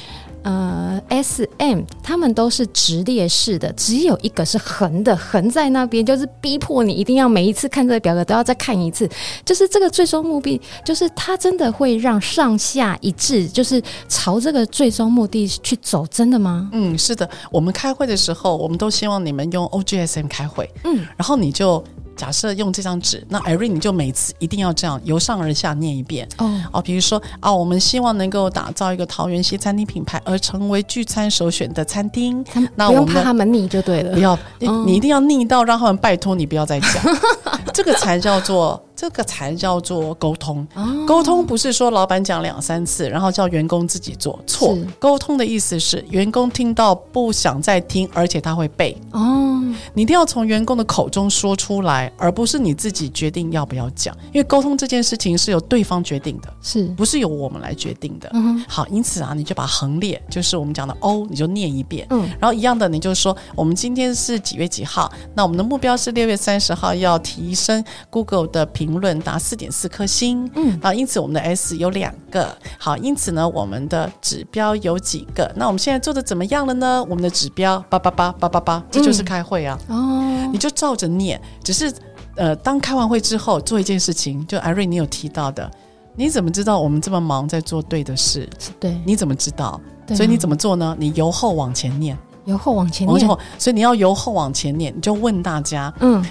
呃，S M 他们都是直列式的，只有一个是横的，横在那边，就是逼迫你一定要每一次看这个表格都要再看一次。就是这个最终目的，就是它真的会让上下一致，就是朝这个最终目的去走，真的吗？嗯，是的。我们开会的时候，我们都希望你们用 O G S M 开会。嗯，然后你就。假设用这张纸，那 Irene 你就每次一定要这样由上而下念一遍哦。哦，比如说啊，我们希望能够打造一个桃园西餐厅品牌，而成为聚餐首选的餐厅。那我们不用怕他们腻就对了，不要，你，你一定要腻到让他们拜托你不要再讲，这个才叫做。这个才叫做沟通。沟通不是说老板讲两三次，然后叫员工自己做。错，沟通的意思是员工听到不想再听，而且他会背。哦，你一定要从员工的口中说出来，而不是你自己决定要不要讲。因为沟通这件事情是由对方决定的，是不是由我们来决定的？嗯，好，因此啊，你就把横列，就是我们讲的 O，你就念一遍。嗯，然后一样的，你就说我们今天是几月几号？那我们的目标是六月三十号要提升 Google 的评。评论达四点四颗星，嗯，啊，因此我们的 S 有两个，好，因此呢，我们的指标有几个？那我们现在做的怎么样了呢？我们的指标八八八八八八，这就是开会啊，哦，你就照着念，只是呃，当开完会之后做一件事情，就 Irene 你有提到的，你怎么知道我们这么忙在做对的事？对，你怎么知道？所以你怎么做呢？你由后往前念，由后往前念，所以你要由后往前念，你就问大家，嗯。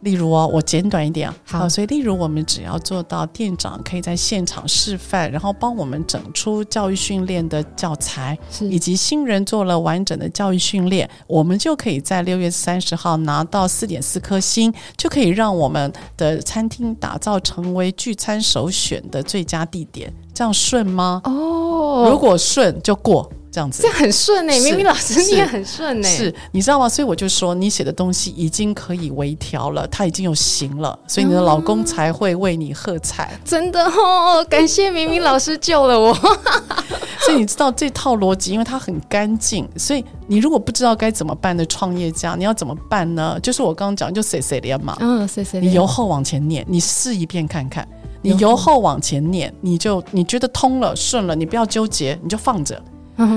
例如哦，我简短一点好，所以例如我们只要做到店长可以在现场示范，然后帮我们整出教育训练的教材，以及新人做了完整的教育训练，我们就可以在六月三十号拿到四点四颗星，就可以让我们的餐厅打造成为聚餐首选的最佳地点，这样顺吗？哦，如果顺就过。这样子，这样很顺呢、欸。明明老师你也很顺呢、欸。是，你知道吗？所以我就说，你写的东西已经可以微调了，它已经有形了，所以你的老公才会为你喝彩。嗯、真的哦，感谢明明老师救了我。所以你知道这套逻辑，因为它很干净，所以你如果不知道该怎么办的创业家，你要怎么办呢？就是我刚刚讲，就碎碎念嘛。嗯，碎碎念。你由后往前念，你试一遍看看。你由后往前念，你就你觉得通了顺了，你不要纠结，你就放着。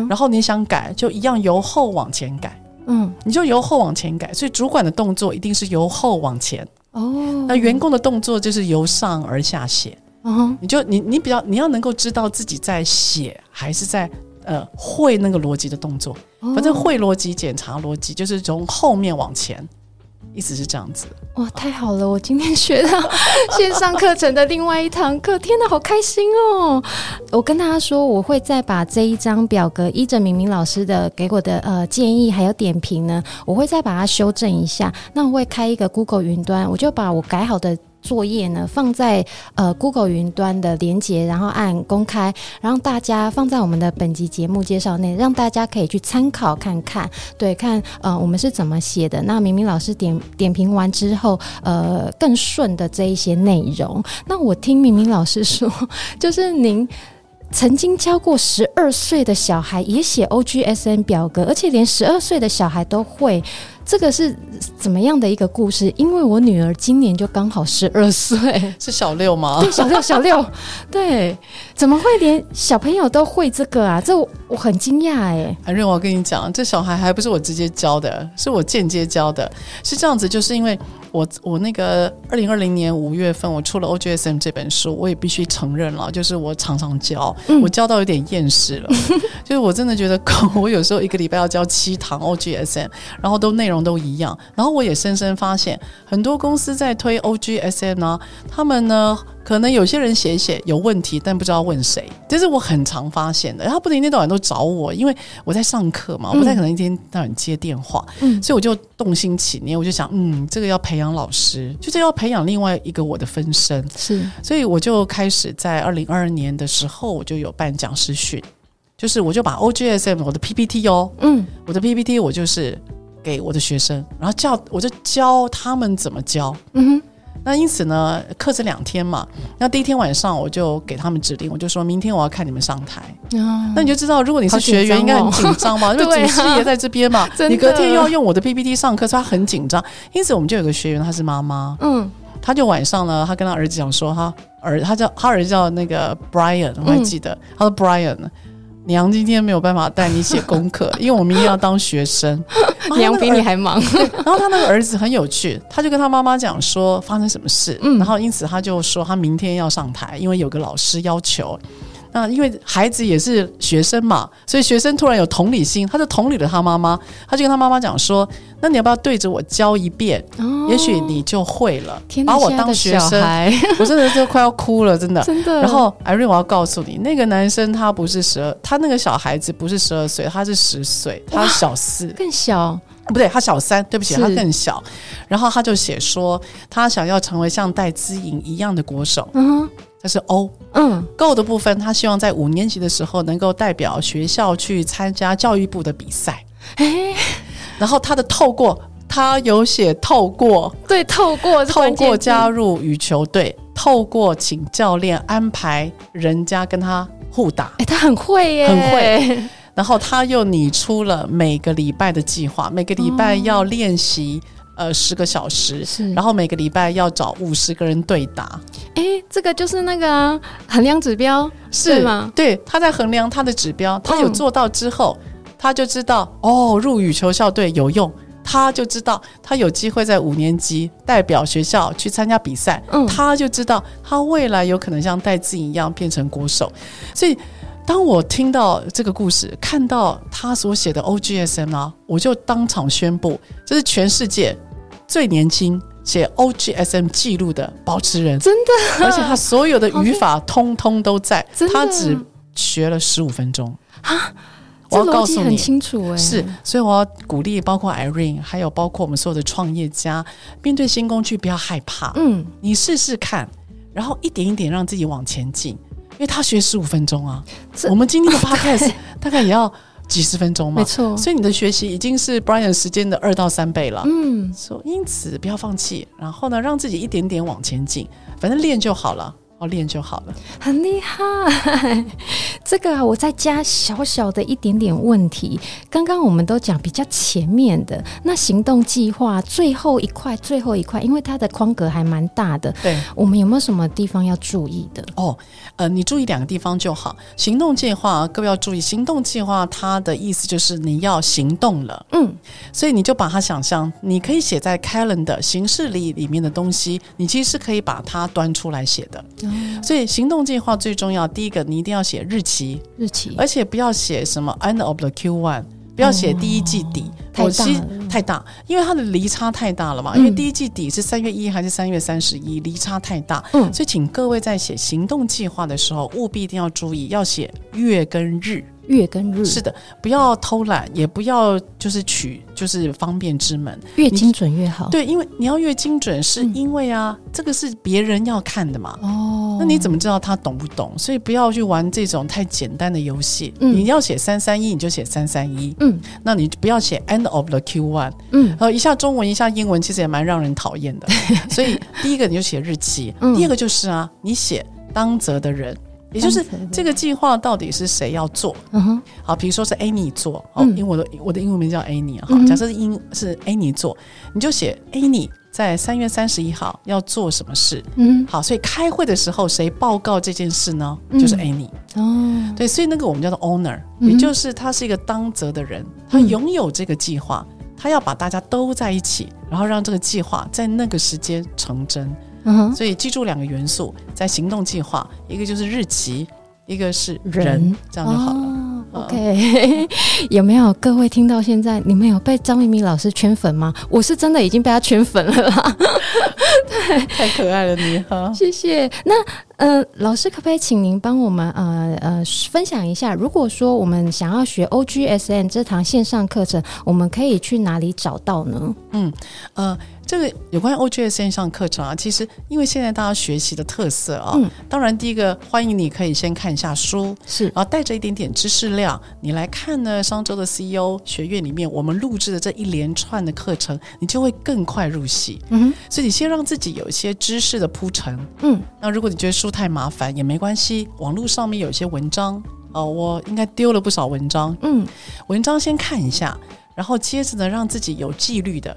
然后你想改，就一样由后往前改。嗯，你就由后往前改。所以主管的动作一定是由后往前。哦，那员工的动作就是由上而下写。哦，你就你你比较你要能够知道自己在写还是在呃会那个逻辑的动作。反正会逻辑检查逻辑就是从后面往前。意思是这样子哇，太好了！我今天学到线上课程的另外一堂课，天哪，好开心哦！我跟大家说，我会再把这一张表格依着明明老师的给我的呃建议还有点评呢，我会再把它修正一下。那我会开一个 Google 云端，我就把我改好的。作业呢，放在呃 Google 云端的连接，然后按公开，然后大家放在我们的本集节目介绍内，让大家可以去参考看看，对，看呃我们是怎么写的。那明明老师点点评完之后，呃更顺的这一些内容。那我听明明老师说，就是您曾经教过十二岁的小孩也写 OGSN 表格，而且连十二岁的小孩都会。这个是怎么样的一个故事？因为我女儿今年就刚好十二岁，是小六吗？对，小六，小六，对，怎么会连小朋友都会这个啊？这我，我很惊讶哎！阿瑞，我跟你讲，这小孩还不是我直接教的，是我间接教的。是这样子，就是因为我我那个二零二零年五月份我出了 OGSM 这本书，我也必须承认了，就是我常常教，嗯、我教到有点厌世了，就是我真的觉得，我有时候一个礼拜要教七堂 OGSM，然后都内容。都一样，然后我也深深发现，很多公司在推 OGSM 呢，他们呢可能有些人写一写有问题，但不知道问谁，这是我很常发现的。然后不能一天到晚都找我，因为我在上课嘛，我不太可能一天到晚接电话，嗯，所以我就动心起念，我就想，嗯，这个要培养老师，就是要培养另外一个我的分身，是，所以我就开始在二零二二年的时候，我就有办讲师训，就是我就把 OGSM 我的 PPT 哦，嗯，我的 PPT 我就是。给我的学生，然后教我就教他们怎么教。嗯哼，那因此呢，课程两天嘛，那第一天晚上我就给他们指令，我就说明天我要看你们上台。哦、那你就知道，如果你是学员，应该很紧张嘛，因为主师爷在这边嘛，你隔天又要用我的 PPT 上课，所以他很紧张。因此，我们就有个学员，他是妈妈，嗯，他就晚上呢，他跟他儿子讲说，他儿他叫他儿子叫那个 Brian，我还记得，嗯、他说 Brian。娘今天没有办法带你写功课，因为我明天要当学生。娘比你还忙。然后他那个儿子很有趣，他就跟他妈妈讲说发生什么事，嗯，然后因此他就说他明天要上台，因为有个老师要求。那因为孩子也是学生嘛，所以学生突然有同理心，他就同理了他妈妈，他就跟他妈妈讲说：“那你要不要对着我教一遍？哦、也许你就会了。天”把我当学生，我真的就快要哭了，真的。真的。然后艾瑞，我要告诉你，那个男生他不是十二，他那个小孩子不是十二岁，他是十岁，他小四，更小。不对，他小三，对不起，他更小。然后他就写说，他想要成为像戴资颖一样的国手。嗯。这是 O，嗯，Go 的部分，他希望在五年级的时候能够代表学校去参加教育部的比赛。诶，然后他的透过，他有写透过，对，透过，透过加入羽球队，透过请教练安排人家跟他互打。诶，他很会耶，很会。然后他又拟出了每个礼拜的计划，每个礼拜要练习。呃，十个小时，是，然后每个礼拜要找五十个人对打。哎，这个就是那个、啊、衡量指标，是吗？对，他在衡量他的指标，他有做到之后，嗯、他就知道哦，入羽球校队有用，他就知道他有机会在五年级代表学校去参加比赛，嗯，他就知道他未来有可能像戴志颖一样变成国手。所以，当我听到这个故事，看到他所写的 OGSM 啊，我就当场宣布，这是全世界。最年轻写 OGSM 记录的保持人，真的，而且他所有的语法通通都在，他只学了十五分钟。啊！我要告诉你，很清楚哎，是，所以我要鼓励，包括 Irene，还有包括我们所有的创业家，面对新工具不要害怕，嗯，你试试看，然后一点一点让自己往前进，因为他学十五分钟啊，我们今天的 Podcast 大概也要。几十分钟嘛，没错，所以你的学习已经是 Brian 时间的二到三倍了。嗯，所以因此不要放弃，然后呢，让自己一点点往前进，反正练就好了。练就好了，很厉害。这个啊，我再加小小的一点点问题。刚刚我们都讲比较前面的那行动计划最后一块，最后一块，因为它的框格还蛮大的。对，我们有没有什么地方要注意的？哦，呃，你注意两个地方就好。行动计划，各位要注意，行动计划它的意思就是你要行动了。嗯，所以你就把它想象，你可以写在 calendar 形式里里面的东西，你其实是可以把它端出来写的。嗯所以行动计划最重要，第一个你一定要写日期，日期，而且不要写什么 end of the Q one 不要写第一季底，太大太大，因为它的离差太大了嘛。因为第一季底是三月一还是三月三十一，离差太大。嗯，所以请各位在写行动计划的时候，务必一定要注意，要写月跟日。月跟日是的，不要偷懒，也不要就是取就是方便之门，越精准越好。对，因为你要越精准，是因为啊，嗯、这个是别人要看的嘛。哦，那你怎么知道他懂不懂？所以不要去玩这种太简单的游戏。嗯，你要写三三一，你就写三三一。嗯，那你不要写 end of the Q one。嗯，然后，一下中文，一下英文，其实也蛮让人讨厌的。所以第一个你就写日期，嗯、第二个就是啊，你写当责的人。也就是这个计划到底是谁要做？嗯哼，好，比如说是 Annie 做，哦，因为我的我的英文名叫 Annie 啊，好，假设是英是 Annie 做，你就写 Annie 在三月三十一号要做什么事？嗯，好，所以开会的时候谁报告这件事呢？就是 Annie 哦，对，所以那个我们叫做 Owner，也就是他是一个当责的人，他拥有这个计划，他要把大家都在一起，然后让这个计划在那个时间成真。嗯，所以记住两个元素，在行动计划，一个就是日期，一个是人，人这样就好了。哦、OK，有没有各位听到现在，你们有被张明明老师圈粉吗？我是真的已经被他圈粉了啦。对，太可爱了你哈，谢谢。那呃，老师可不可以请您帮我们呃呃分享一下，如果说我们想要学 OGSN 这堂线上课程，我们可以去哪里找到呢？嗯呃。这个有关于 OGS 线上课程啊，其实因为现在大家学习的特色啊，嗯、当然第一个欢迎你可以先看一下书，是，然后带着一点点知识量，你来看呢商周的 CEO 学院里面我们录制的这一连串的课程，你就会更快入戏。嗯哼，所以你先让自己有一些知识的铺陈。嗯，那如果你觉得书太麻烦也没关系，网络上面有一些文章哦、呃，我应该丢了不少文章。嗯，文章先看一下，然后接着呢，让自己有纪律的。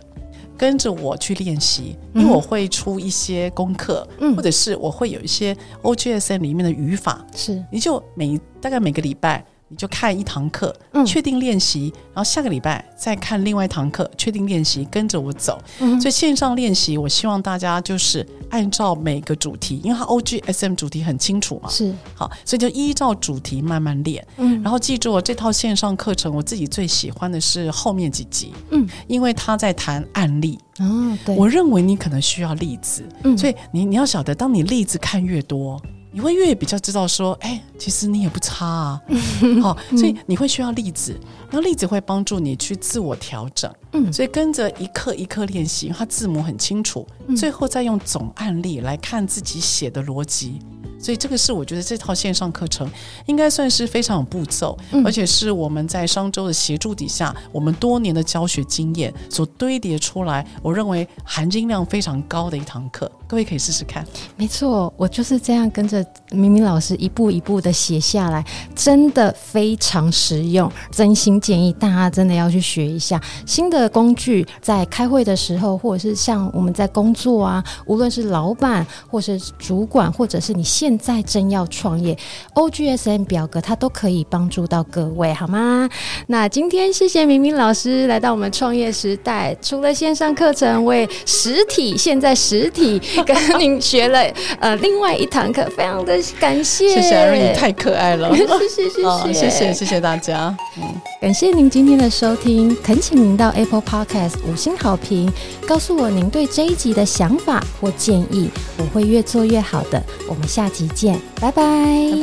跟着我去练习，因为我会出一些功课，嗯、或者是我会有一些 OGSM 里面的语法，是。你就每大概每个礼拜。你就看一堂课，确定练习，嗯、然后下个礼拜再看另外一堂课，确定练习，跟着我走。嗯、所以线上练习，我希望大家就是按照每个主题，因为它 OGSM 主题很清楚嘛，是好，所以就依照主题慢慢练。嗯，然后记住，这套线上课程，我自己最喜欢的是后面几集，嗯，因为他在谈案例。哦，对，我认为你可能需要例子，嗯，所以你你要晓得，当你例子看越多。你会越比较知道说，哎，其实你也不差啊，好，所以你会需要例子，然后例子会帮助你去自我调整，嗯，所以跟着一课一课练习，它字母很清楚，最后再用总案例来看自己写的逻辑。所以这个是我觉得这套线上课程应该算是非常有步骤，嗯、而且是我们在商周的协助底下，我们多年的教学经验所堆叠出来，我认为含金量非常高的一堂课，各位可以试试看。没错，我就是这样跟着明明老师一步一步的写下来，真的非常实用，真心建议大家真的要去学一下新的工具，在开会的时候，或者是像我们在工作啊，无论是老板，或是主管，或者是你现在正要创业，OGSM 表格它都可以帮助到各位，好吗？那今天谢谢明明老师来到我们创业时代，除了线上课程，为实体现在实体跟您学了呃另外一堂课，非常的感谢，谢谢艾瑞，你太可爱了，谢谢谢谢、哦、谢谢谢谢大家，嗯，感谢您今天的收听，恳请您到 Apple Podcast 五星好评，告诉我您对这一集的想法或建议，我会越做越好的，我们下集见，拜拜，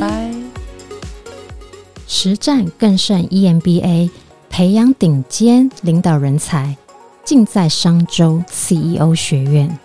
拜拜。实战更胜 EMBA，培养顶尖领导人才，尽在商周 CEO 学院。